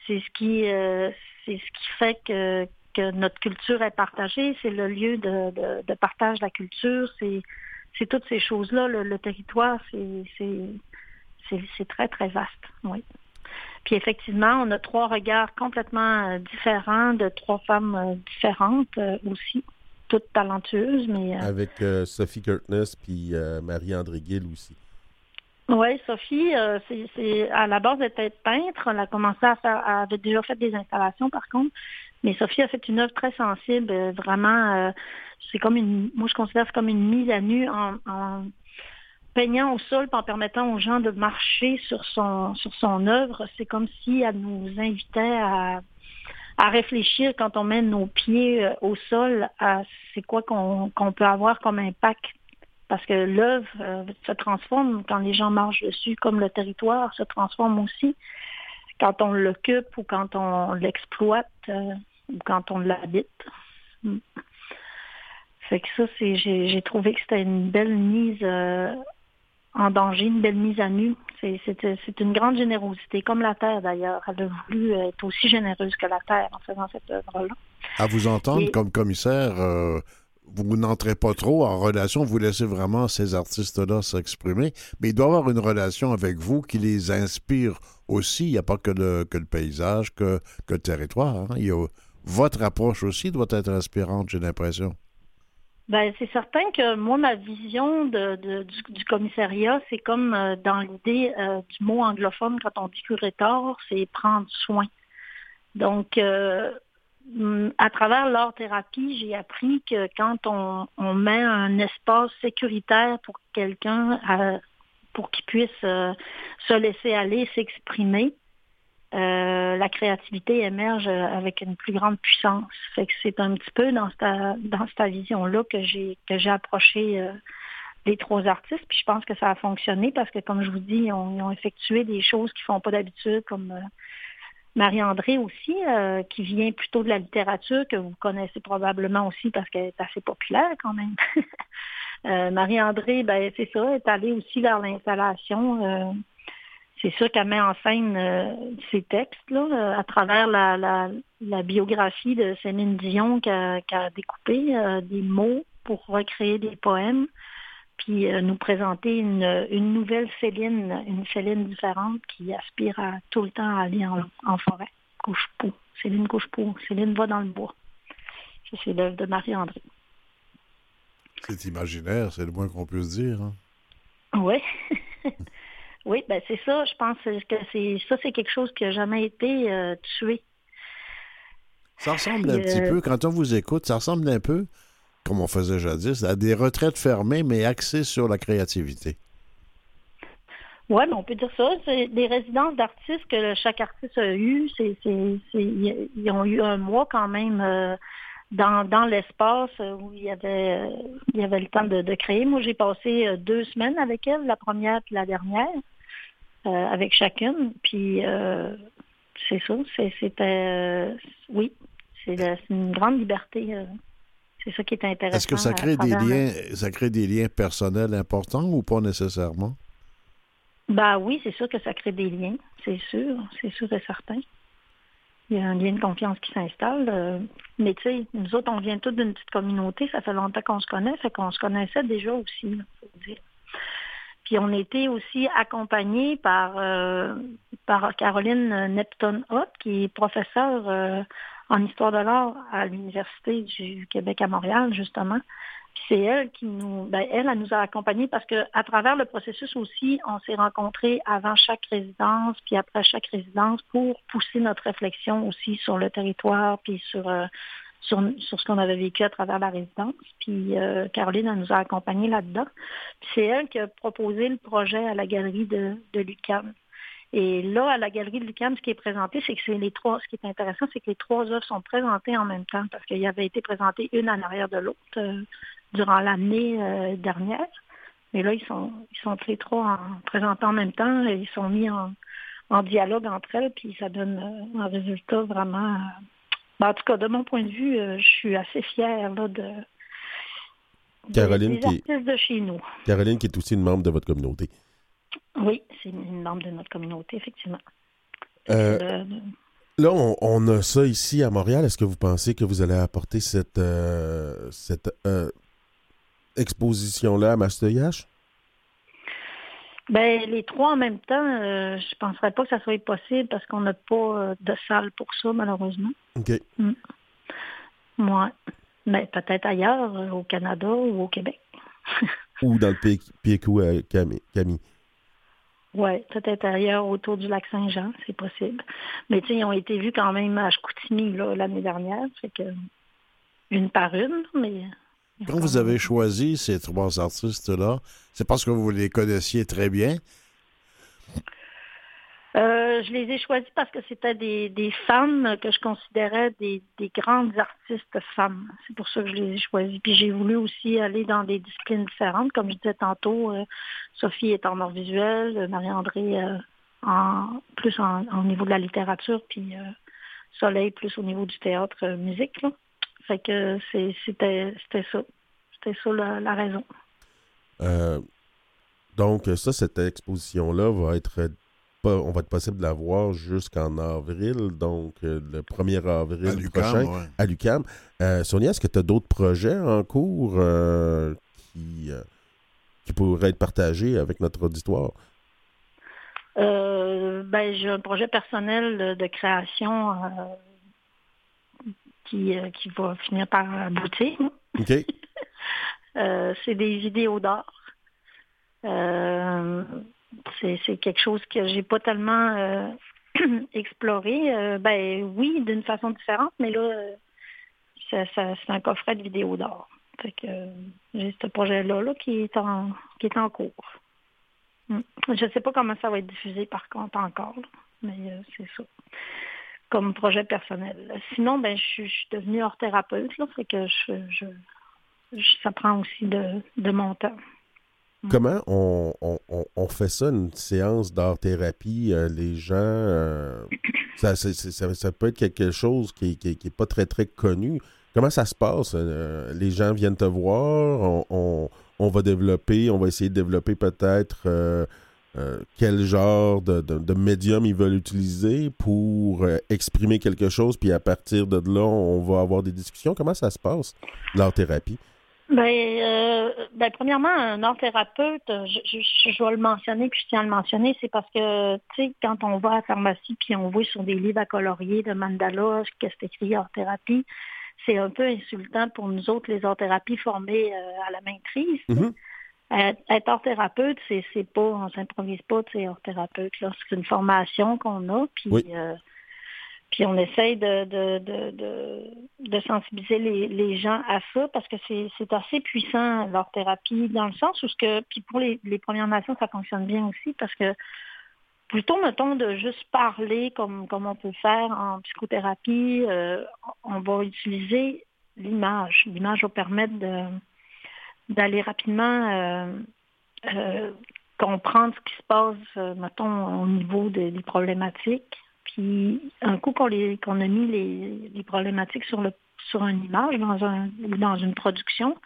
c'est ce qui euh, c'est ce qui fait que, que notre culture est partagée. C'est le lieu de, de, de partage de la culture. C'est toutes ces choses-là. Le, le territoire, c'est très très vaste. Oui. Puis effectivement, on a trois regards complètement euh, différents de trois femmes euh, différentes euh, aussi, toutes talentueuses, mais Avec euh, Sophie Kirtness puis euh, Marie-André Gill aussi. oui, Sophie, euh, c'est- à la base elle était peintre, elle a commencé à faire, elle avait déjà fait des installations par contre, mais Sophie a fait une œuvre très sensible, euh, vraiment, euh, c'est comme une, moi je considère c'est comme une mise à nu en, en peignant au sol, en permettant aux gens de marcher sur son sur son œuvre, c'est comme si elle nous invitait à, à réfléchir quand on met nos pieds euh, au sol à c'est quoi qu'on qu'on peut avoir comme impact. Parce que l'œuvre se transforme quand les gens marchent dessus, comme le territoire se transforme aussi quand on l'occupe ou quand on l'exploite euh, ou quand on l'habite. Mm. Fait que ça, c'est j'ai j'ai trouvé que c'était une belle mise euh, en danger, une belle mise à nu. C'est c'est- c'est une grande générosité, comme la Terre d'ailleurs. Elle a voulu être aussi généreuse que la Terre en faisant cette œuvre-là. À vous entendre Et- comme commissaire, euh, vous n'entrez pas trop en relation, vous laissez vraiment ces artistes-là s'exprimer, mais il doit avoir une relation avec vous qui les inspire aussi. Il n'y a pas que le, paysage, que, le territoire. hein. Votre approche aussi doit être inspirante, j'ai l'impression. Ben, c'est certain que moi, ma vision de, du, du commissariat, c'est comme euh, dans l'idée euh, du mot anglophone quand on dit curator, c'est prendre soin. Donc, euh, à travers l'art-thérapie, j'ai appris que quand on, met un espace sécuritaire pour quelqu'un, euh, pour qu'il puisse euh, se laisser aller, s'exprimer, euh, la créativité émerge avec une plus grande puissance. C'est un petit peu dans cette, vision-là que j'ai que j'ai approché les trois artistes. Puis je pense que ça a fonctionné parce que, comme je vous dis, ils ont, effectué des choses qu'ils font pas d'habitude, comme Marie-André aussi, euh, qui vient plutôt de la littérature, que vous connaissez probablement aussi parce qu'elle est assez populaire quand même. Euh, Marie-André, ben c'est ça, est allée aussi vers l'installation. euh, c'est sûr qu'elle met en scène euh, ses textes là, à travers la, la, la biographie de Céline Dion qui a découpé euh, des mots pour recréer des poèmes, puis euh, nous présenter une, une nouvelle Céline, une Céline différente qui aspire à tout le temps à aller en, en forêt. Couche-pou. Céline couche-pou. Céline va dans le bois. Ça, c'est l'œuvre de Marie-André. C'est imaginaire, c'est le moins qu'on puisse dire. hein. Oui. oui, ben c'est ça. Je pense que c'est ça, c'est quelque chose qui n'a jamais été euh, tué. Ça ressemble un petit euh, peu, quand on vous écoute, ça ressemble un peu, comme on faisait jadis, à des retraites fermées, mais axées sur la créativité. Oui, on peut dire ça. C'est des résidences d'artistes que chaque artiste a eu. Ils ont eu un mois quand même euh, dans, dans l'espace où il y avait euh, il y avait le temps de, créer. Moi, j'ai passé euh, deux semaines avec elle, la première puis la dernière, avec chacune. Puis c'est ça. C'était oui, c'est une grande liberté. C'est ça qui est intéressant. Est-ce que ça crée des liens, ça crée des liens personnels importants ou pas nécessairement? Ben oui, c'est sûr que ça crée des liens, c'est sûr, c'est sûr et certain. Il y a un lien de confiance qui s'installe. euh, mais tu sais, nous autres, on vient tous d'une petite communauté, ça fait longtemps qu'on se connaît, fait qu'on se connaissait déjà aussi, faut dire. Puis on était aussi accompagnés par, euh, par Caroline Nepton-Hott, qui est professeure euh, en histoire de l'art à l'Université du Québec à Montréal, justement. C'est elle qui nous, ben, elle, elle nous a accompagnés parce que à travers le processus aussi, on s'est rencontrés avant chaque résidence, puis après chaque résidence pour pousser notre réflexion aussi sur le territoire, puis sur euh, sur, sur ce qu'on avait vécu à travers la résidence. Puis euh, Caroline, elle nous a accompagnés là-dedans. Puis c'est elle qui a proposé le projet à la galerie de, de l'UQAM. Et là, à la galerie de l'UQAM, ce qui est présenté, c'est que c'est les trois. Ce qui est intéressant, c'est que les trois œuvres sont présentées en même temps parce qu'il y avait été présenté une en arrière de l'autre euh, durant l'année euh, dernière. Mais là, ils sont, ils sont tous les trois en, présentés en même temps. Et ils sont mis en, en dialogue entre elles, puis ça donne euh, un résultat vraiment. ben, en tout cas, de mon point de vue, je suis assez fière là, de, Caroline des qui est- artistes de chez nous. Caroline, qui est aussi une membre de votre communauté. Oui, c'est une membre de notre communauté, effectivement. Euh, Là, on, on a ça ici à Montréal. Est-ce que vous pensez que vous allez apporter cette, euh, cette euh, exposition-là à Mastoyache? Ben, les trois en même temps, euh, je penserais pas que ça soit possible parce qu'on n'a pas euh, de salle pour ça, malheureusement. OK. Moi. Mais peut-être ailleurs, euh, au Canada ou au Québec. Ou dans le PQ à Camille? Oui, peut-être ailleurs autour du lac Saint-Jean, c'est possible. Mais tu sais, ils ont été vus quand même à Chicoutimi l'année dernière, fait que une par une, mais Quand vous avez choisi ces trois artistes-là, c'est parce que vous les connaissiez très bien? Euh, je les ai choisis parce que c'était des, femmes que je considérais des, des grandes artistes femmes. C'est pour ça que je les ai choisis. Puis j'ai voulu aussi aller dans des disciplines différentes. Comme je disais tantôt, euh, Sophie est en art visuel, Marie-André euh, en plus en, au niveau de la littérature, puis Soleil plus au niveau du théâtre musique. Là. C'était ça. C'était ça la, raison. Donc, ça, cette exposition-là va être pas, on va être possible de la voir jusqu'en avril, donc euh, le 1er avril À prochain ouais. à l'UCAM. Sonia, est-ce que tu as d'autres projets en cours euh, qui, euh, qui pourraient être partagés avec notre auditoire? Euh, ben, j'ai un projet personnel de, de création euh, qui, euh, qui va finir par aboutir. OK? Euh, c'est des vidéos d'art. C'est quelque chose que j'ai pas tellement euh, exploré. Euh, ben oui, d'une façon différente, mais là, c'est un coffret de vidéos d'art. Fait que euh, j'ai ce projet-là là, qui est en qui est en cours. Mm. Je ne sais pas comment ça va être diffusé par contre encore, mais c'est ça. Comme projet personnel. Sinon, ben je suis devenue hors thérapeute, là, que je, je, ça prend aussi de mon temps. Comment on, on- on- fait ça, une séance d'art-thérapie? euh, les gens, euh, ça, ça- peut être quelque chose qui n'est pas très, très connu. Comment ça se passe? Euh, les gens viennent te voir, on, on- va développer, on va essayer de développer peut-être quel genre de, de- de médium ils veulent utiliser pour exprimer quelque chose, puis à partir de là, on va avoir des discussions. Comment ça se passe, l'art-thérapie? Ben, euh, ben, premièrement, un art thérapeute, je, je, je vais le mentionner, puis je tiens à le mentionner, c'est parce que, tu sais, quand on va à la pharmacie, puis on voit sur des livres à colorier de mandala, qu'est-ce que c'est écrit art thérapie, c'est un peu insultant pour nous autres, les art thérapies formées euh, à la maîtrise. Mhm. Être, être art thérapeute, c'est, pas, on s'improvise pas, tu sais, thérapeute, là. C'est une formation qu'on a, puis, Oui. Puis on essaye de, sensibiliser les, gens à ça parce que c'est, assez puissant, leur thérapie, dans le sens où ce que, puis pour les, Premières Nations, ça fonctionne bien aussi parce que plutôt, mettons, de juste parler comme, comme on peut faire en psychothérapie, euh, on va utiliser l'image. L'image va permettre d'aller rapidement euh, euh, comprendre ce qui se passe, mettons, au niveau de- des problématiques. Puis, un coup qu'on, qu'on a mis les, les problématiques sur, le, sur une image dans un, ou dans une production,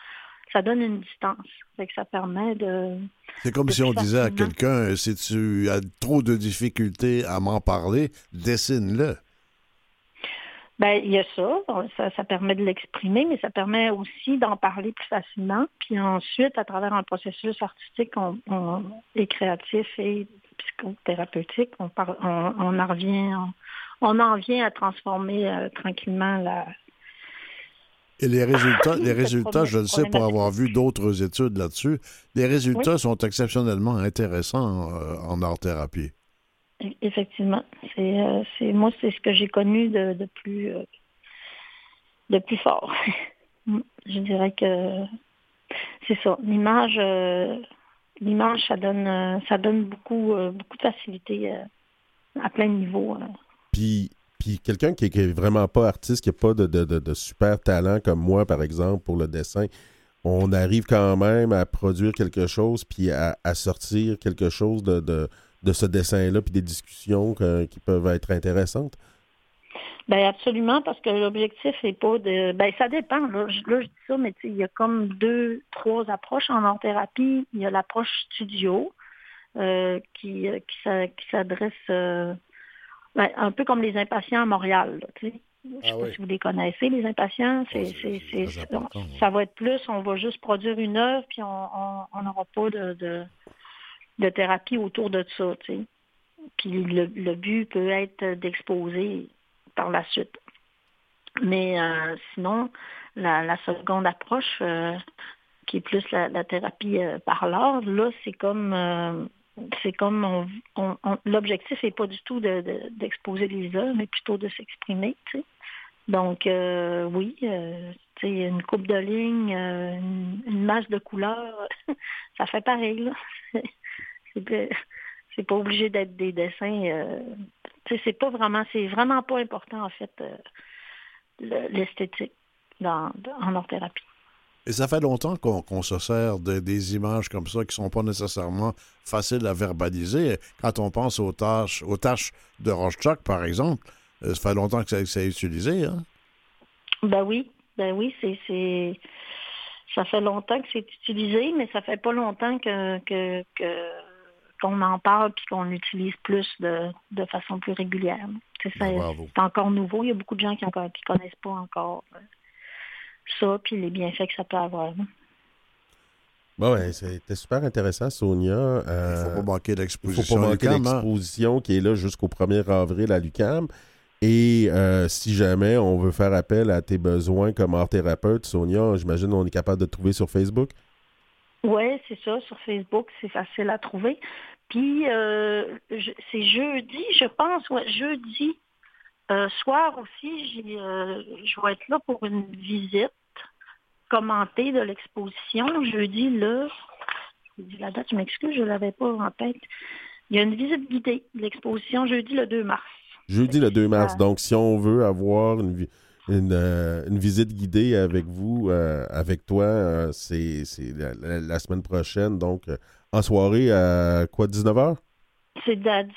ça donne une distance. Fait que ça permet de... C'est comme de si on disait à quelqu'un, si tu as trop de difficultés à m'en parler, dessine-le. Ben, il y a ça, ça, ça permet de l'exprimer, mais ça permet aussi d'en parler plus facilement. Puis ensuite, à travers un processus artistique on, on- et créatif et psychothérapeutique, on, parle, on, on en revient, on, on en vient à transformer euh, tranquillement la. Et les résultats, les Cette résultats, je le sais pour avoir vu d'autres études là-dessus, les résultats sont exceptionnellement intéressants euh, en art-thérapie. E- Effectivement, c'est, euh, c'est moi, c'est ce que j'ai connu de, de plus, de plus fort. Je dirais que c'est ça. L'image, l'image, ça donne, euh, ça donne beaucoup, euh, beaucoup de facilité euh, à plein de niveaux. Puis, puis quelqu'un qui, qui est vraiment pas artiste, qui n'a pas de, de- de- super talent comme moi, par exemple, pour le dessin, on arrive quand même à produire quelque chose, puis à, sortir quelque chose de, ce dessin-là, puis des discussions qui peuvent être intéressantes. Ben absolument, parce que l'objectif n'est pas de. Ben ça dépend. Là, je, là, je dis ça, mais tu sais, il y a comme deux, trois approches en thérapie. Il y a l'approche studio euh, qui, euh, qui, s'a- qui s'adresse euh, ben, un peu comme les impatients à Montréal. Là, tu sais. Je ne sais Ah pas oui. si vous les connaissez, les impatients. C'est, Oh, c'est- ça va être plus, on va juste produire une œuvre, puis on on- on n'aura pas de, de, de thérapie autour de ça. Puis le, le but peut être d'exposer par la suite. Mais euh, sinon, la, seconde approche, euh, qui est plus la, thérapie euh, par l'art, là, c'est comme c'est comme on, l'objectif n'est pas du tout de- de- d'exposer les œuvres, mais plutôt de s'exprimer. Donc oui, une coupe de ligne, une, une masse de couleurs, ça fait pareil. Là. C'est- pas obligé d'être des dessins. euh, tu sais, c'est pas vraiment, c'est vraiment pas important en fait euh, le- l'esthétique dans, en art-thérapie. Et ça fait longtemps qu'on se sert de- des images comme ça qui sont pas nécessairement faciles à verbaliser. Quand on pense aux tâches, aux tâches de Rorschach, par exemple, euh, ça fait longtemps que ça, que ça est utilisé. Hein? Ben oui, ben oui, c'est c'est ça fait longtemps que c'est utilisé, mais ça fait pas longtemps que que que- qu'on en parle puis qu'on l'utilise plus de, de façon plus régulière. C'est ça, Ben, c'est encore nouveau. Il y a beaucoup de gens qui ne connaissent pas encore euh, ça puis les bienfaits que ça peut avoir. Bon, ouais, c'était super intéressant, Sonia. Il Euh, faut pas manquer Il faut l'exposition. pas manquer Lucam, hein? l'exposition qui est là jusqu'au 1er avril à l'UCAM. Et euh, si jamais on veut faire appel à tes besoins comme art thérapeute, Sonia, j'imagine on est capable de te trouver sur Facebook. Oui, c'est ça. Sur Facebook, c'est facile à trouver. Puis, euh, je- c'est jeudi, je pense, ouais, jeudi euh, soir aussi, j'ai, euh, je vais être là pour une visite commentée de l'exposition. Jeudi, là, je vous dis la date, je m'excuse, je ne l'avais pas en tête. Il y a une visite guidée de l'exposition jeudi le 2 mars. Jeudi le 2 mars. Ah. Donc, si on veut avoir une, vi- une, une visite guidée avec vous, avec toi, c'est c'est la, la- la semaine prochaine. Donc, en soirée à quoi, 19h? C'est à 17h30.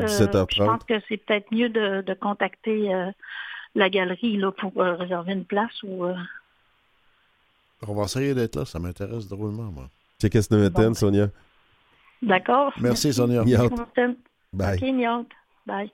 euh, 17h30. je pense que c'est peut-être mieux de, de contacter euh, la galerie là, pour euh, réserver une place ou euh, On va essayer d'être là. Ça m'intéresse drôlement, moi. C'est qu'est-ce que tu Bon. Sonia? D'accord. Merci, Sonia. Bye. OK. Bye.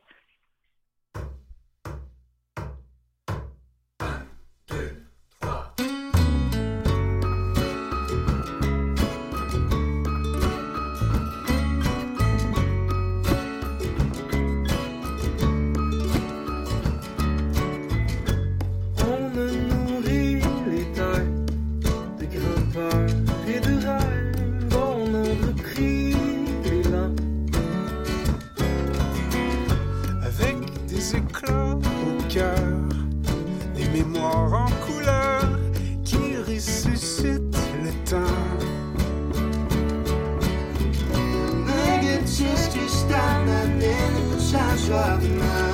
Des mémoires en couleur qui ressuscitent le temps. Negativs que stannar ner så Quand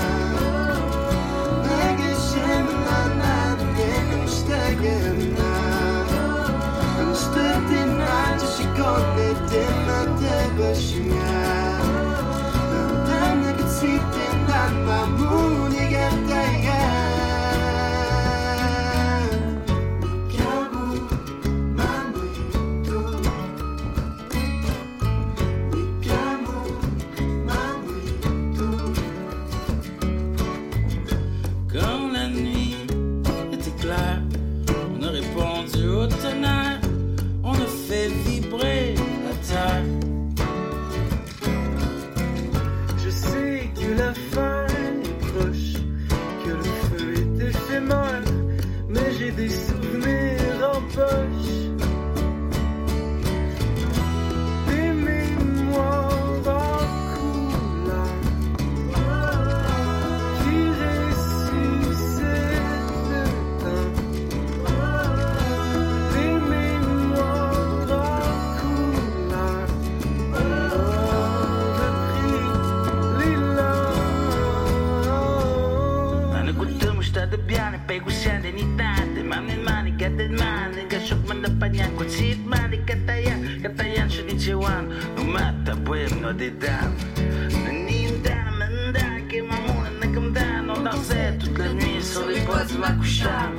les pas de ma couchard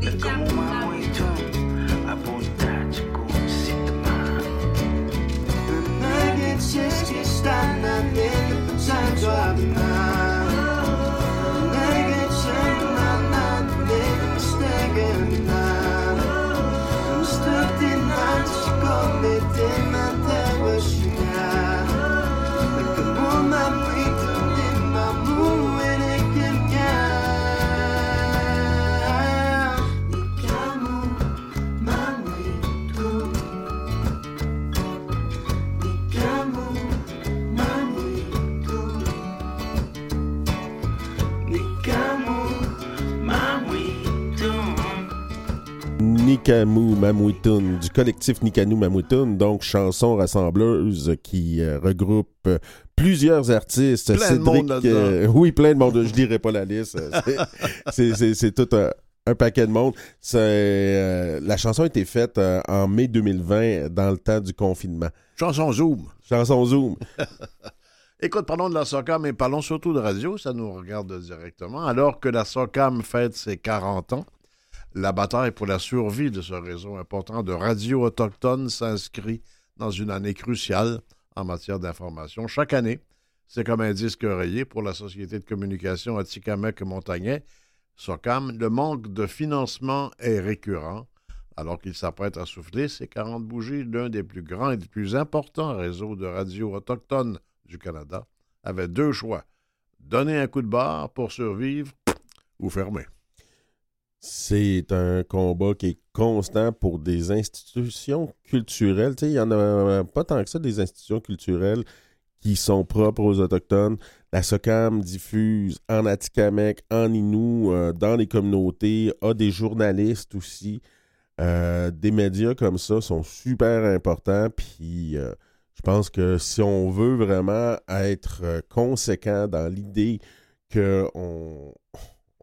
Mais. Comme on m'a muito Nikamu Mamouitoun, du collectif Nikamu Mamouitoun, donc chanson rassembleuse qui euh, regroupe euh, plusieurs artistes. Plein de monde euh, oui, plein de monde. Je dirais pas la liste. C'est- tout un, un paquet de monde. C'est, euh, la chanson a été faite euh, en mai 2020, dans le temps du confinement. Chanson Zoom. Chanson Zoom. Écoute, parlons de la SOCAM, mais parlons surtout de radio, ça nous regarde directement. Alors que la SOCAM fête ses 40 ans, la bataille pour la survie de ce réseau important de radio autochtones s'inscrit dans une année cruciale en matière d'information. Chaque année, c'est comme un disque rayé pour la Société de communication Atikamek-Montagnais, SOCAM. Le manque de financement est récurrent. Alors qu'il s'apprête à souffler ses 40 bougies, l'un des plus grands et des plus importants réseaux de radio autochtones du Canada avait deux choix. Donner un coup de barre pour survivre ou fermer. C'est un combat qui est constant pour des institutions culturelles. Il n'y en a pas tant que ça, des institutions culturelles qui sont propres aux Autochtones. La SOCAM diffuse en Atikamek, en Innu, euh, dans les communautés, a des journalistes aussi. Euh, des médias comme ça sont super importants. Puis euh, je pense que si on veut vraiment être euh, conséquent dans l'idée qu'on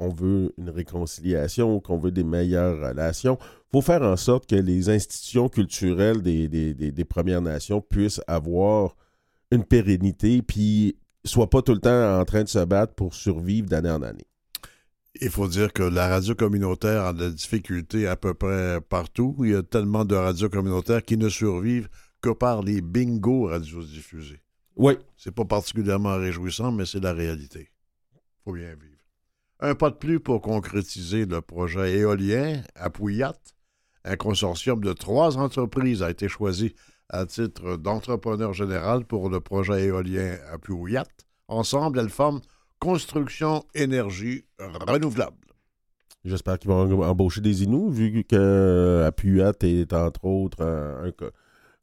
on veut une réconciliation, qu'on veut des meilleures relations, il faut faire en sorte que les institutions culturelles des, des- des- des Premières Nations puissent avoir une pérennité, puis soient pas tout le temps en train de se battre pour survivre d'année en année. Il faut dire que la radio communautaire a de la difficulté à peu près partout. Il y a tellement de radios communautaires qui ne survivent que par les bingos radiodiffusés. Oui. C'est pas particulièrement réjouissant, mais c'est la réalité. faut bien vivre. Un pas de plus pour concrétiser le projet éolien à Pouillat. Un consortium de trois entreprises a été choisi à titre d'entrepreneur général pour le projet éolien à Pouillat. Ensemble, elles forment Construction Énergie Renouvelable. J'espère qu'ils vont em- embaucher des Inuits, vu que Apuyat est entre autres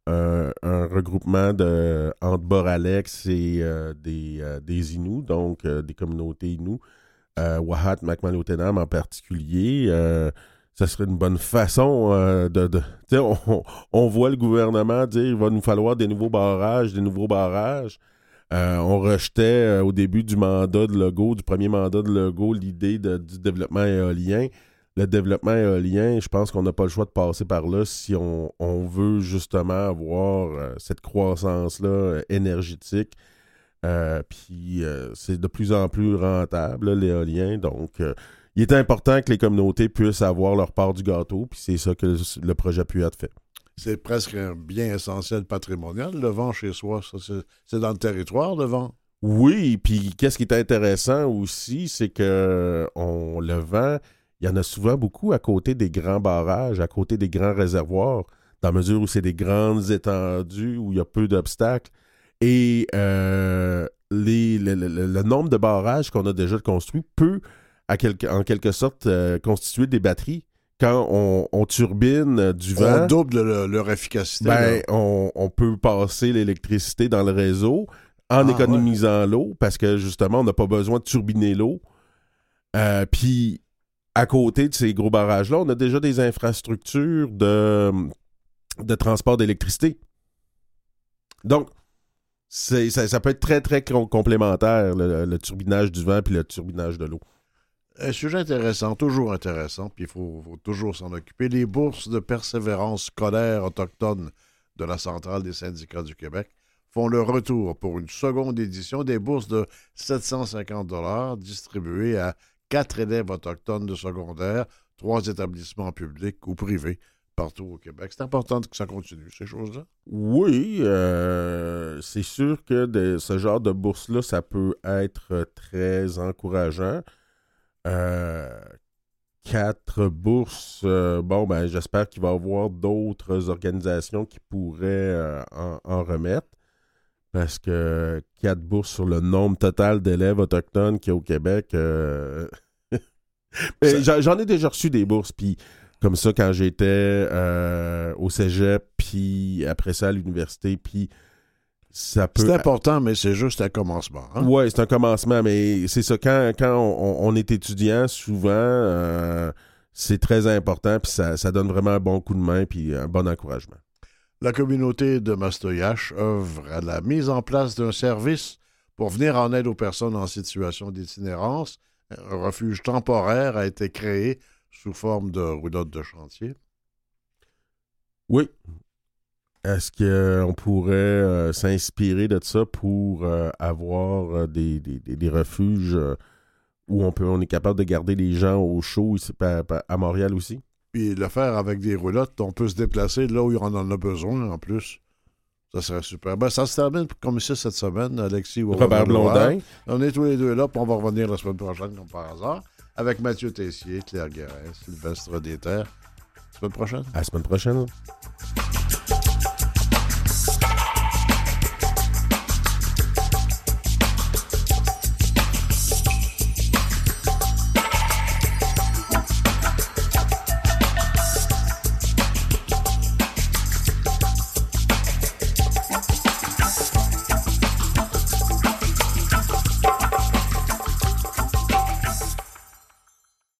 un, un regroupement de, entre Boralex et euh, des, euh, donc euh, des communautés Inuits. Euh, Wahat Macmalotenam en particulier. euh, ça serait une bonne façon euh, de. on, on voit le gouvernement dire il va nous falloir des nouveaux barrages, des nouveaux barrages. Euh, on rejetait euh, au début du mandat de Legault, du premier mandat de Legault, l'idée du développement éolien. Le développement éolien, je pense qu'on n'a pas le choix de passer par là si on, veut justement avoir cette croissance-là énergétique. Euh, Puis euh, c'est de plus en plus rentable, l'éolien. Donc, euh, il est important que les communautés puissent avoir leur part du gâteau. Puis c'est ça que le, le projet Puyat fait. C'est presque un bien essentiel patrimonial, le vent chez soi. C'est dans le territoire, le vent? Oui, puis qu'est-ce qui est intéressant aussi, c'est que on le vent, il y en a souvent beaucoup à côté des grands barrages, à côté des grands réservoirs, dans la mesure où c'est des grandes étendues, où il y a peu d'obstacles. Et euh, les- le, le- le nombre de barrages qu'on a déjà construits peut, à quelque- en quelque sorte, euh, constituer des batteries. Quand on, on turbine euh, du vent, On double le- leur efficacité. ben, on, on peut passer l'électricité dans le réseau en Ah, économisant l'eau parce que justement, on n'a pas besoin de turbiner l'eau. Euh, Puis, à côté de ces gros barrages-là, on a déjà des infrastructures de, de transport d'électricité. Donc, ça, ça peut être très, très com- complémentaire, le, turbinage du vent puis le turbinage de l'eau. Un sujet intéressant, toujours intéressant, puis il faut, faut toujours s'en occuper. Les bourses de persévérance scolaire autochtone de la Centrale des syndicats du Québec font le retour pour une seconde édition des bourses de 750 distribuées à quatre élèves autochtones de secondaire, trois établissements publics ou privés partout au Québec. C'est important que ça continue, ces choses-là. Oui, euh, c'est sûr que de- ce genre de bourse-là, ça peut être très encourageant. Euh, quatre bourses, euh, bon, ben, j'espère qu'il va y avoir d'autres organisations qui pourraient en, en remettre. Parce que quatre bourses sur le nombre total d'élèves autochtones qu'il y a au Québec. j'en ai déjà reçu des bourses, puis comme ça, quand j'étais euh, au cégep, puis après ça à l'université, puis ça peut. C'est important, mais c'est juste un commencement. hein? Oui, c'est un commencement, mais c'est ça. Quand, quand on, on est étudiant, souvent, euh, c'est très important, puis ça, ça donne vraiment un bon coup de main, puis un bon encouragement. La communauté de Mastoyache œuvre à la mise en place d'un service pour venir en aide aux personnes en situation d'itinérance. Un refuge temporaire a été créé sous forme de roulotte de chantier? Oui. Est-ce qu'on pourrait euh, s'inspirer de ça pour euh, avoir euh, des, des- des- refuges euh, où on, peut, on est capable de garder les gens au chaud ici, à Montréal aussi? Puis le faire avec des roulottes, on peut se déplacer là où on en a besoin en plus. Ça serait super. Ben, ça se termine comme ça cette semaine, Alexis. Robert Blondin. On est tous les deux là, puis on va revenir la semaine prochaine, comme par hasard, avec Mathieu Tessier, Claire Guérin, Sylvestre Déterre. Semaine prochaine? À la semaine prochaine.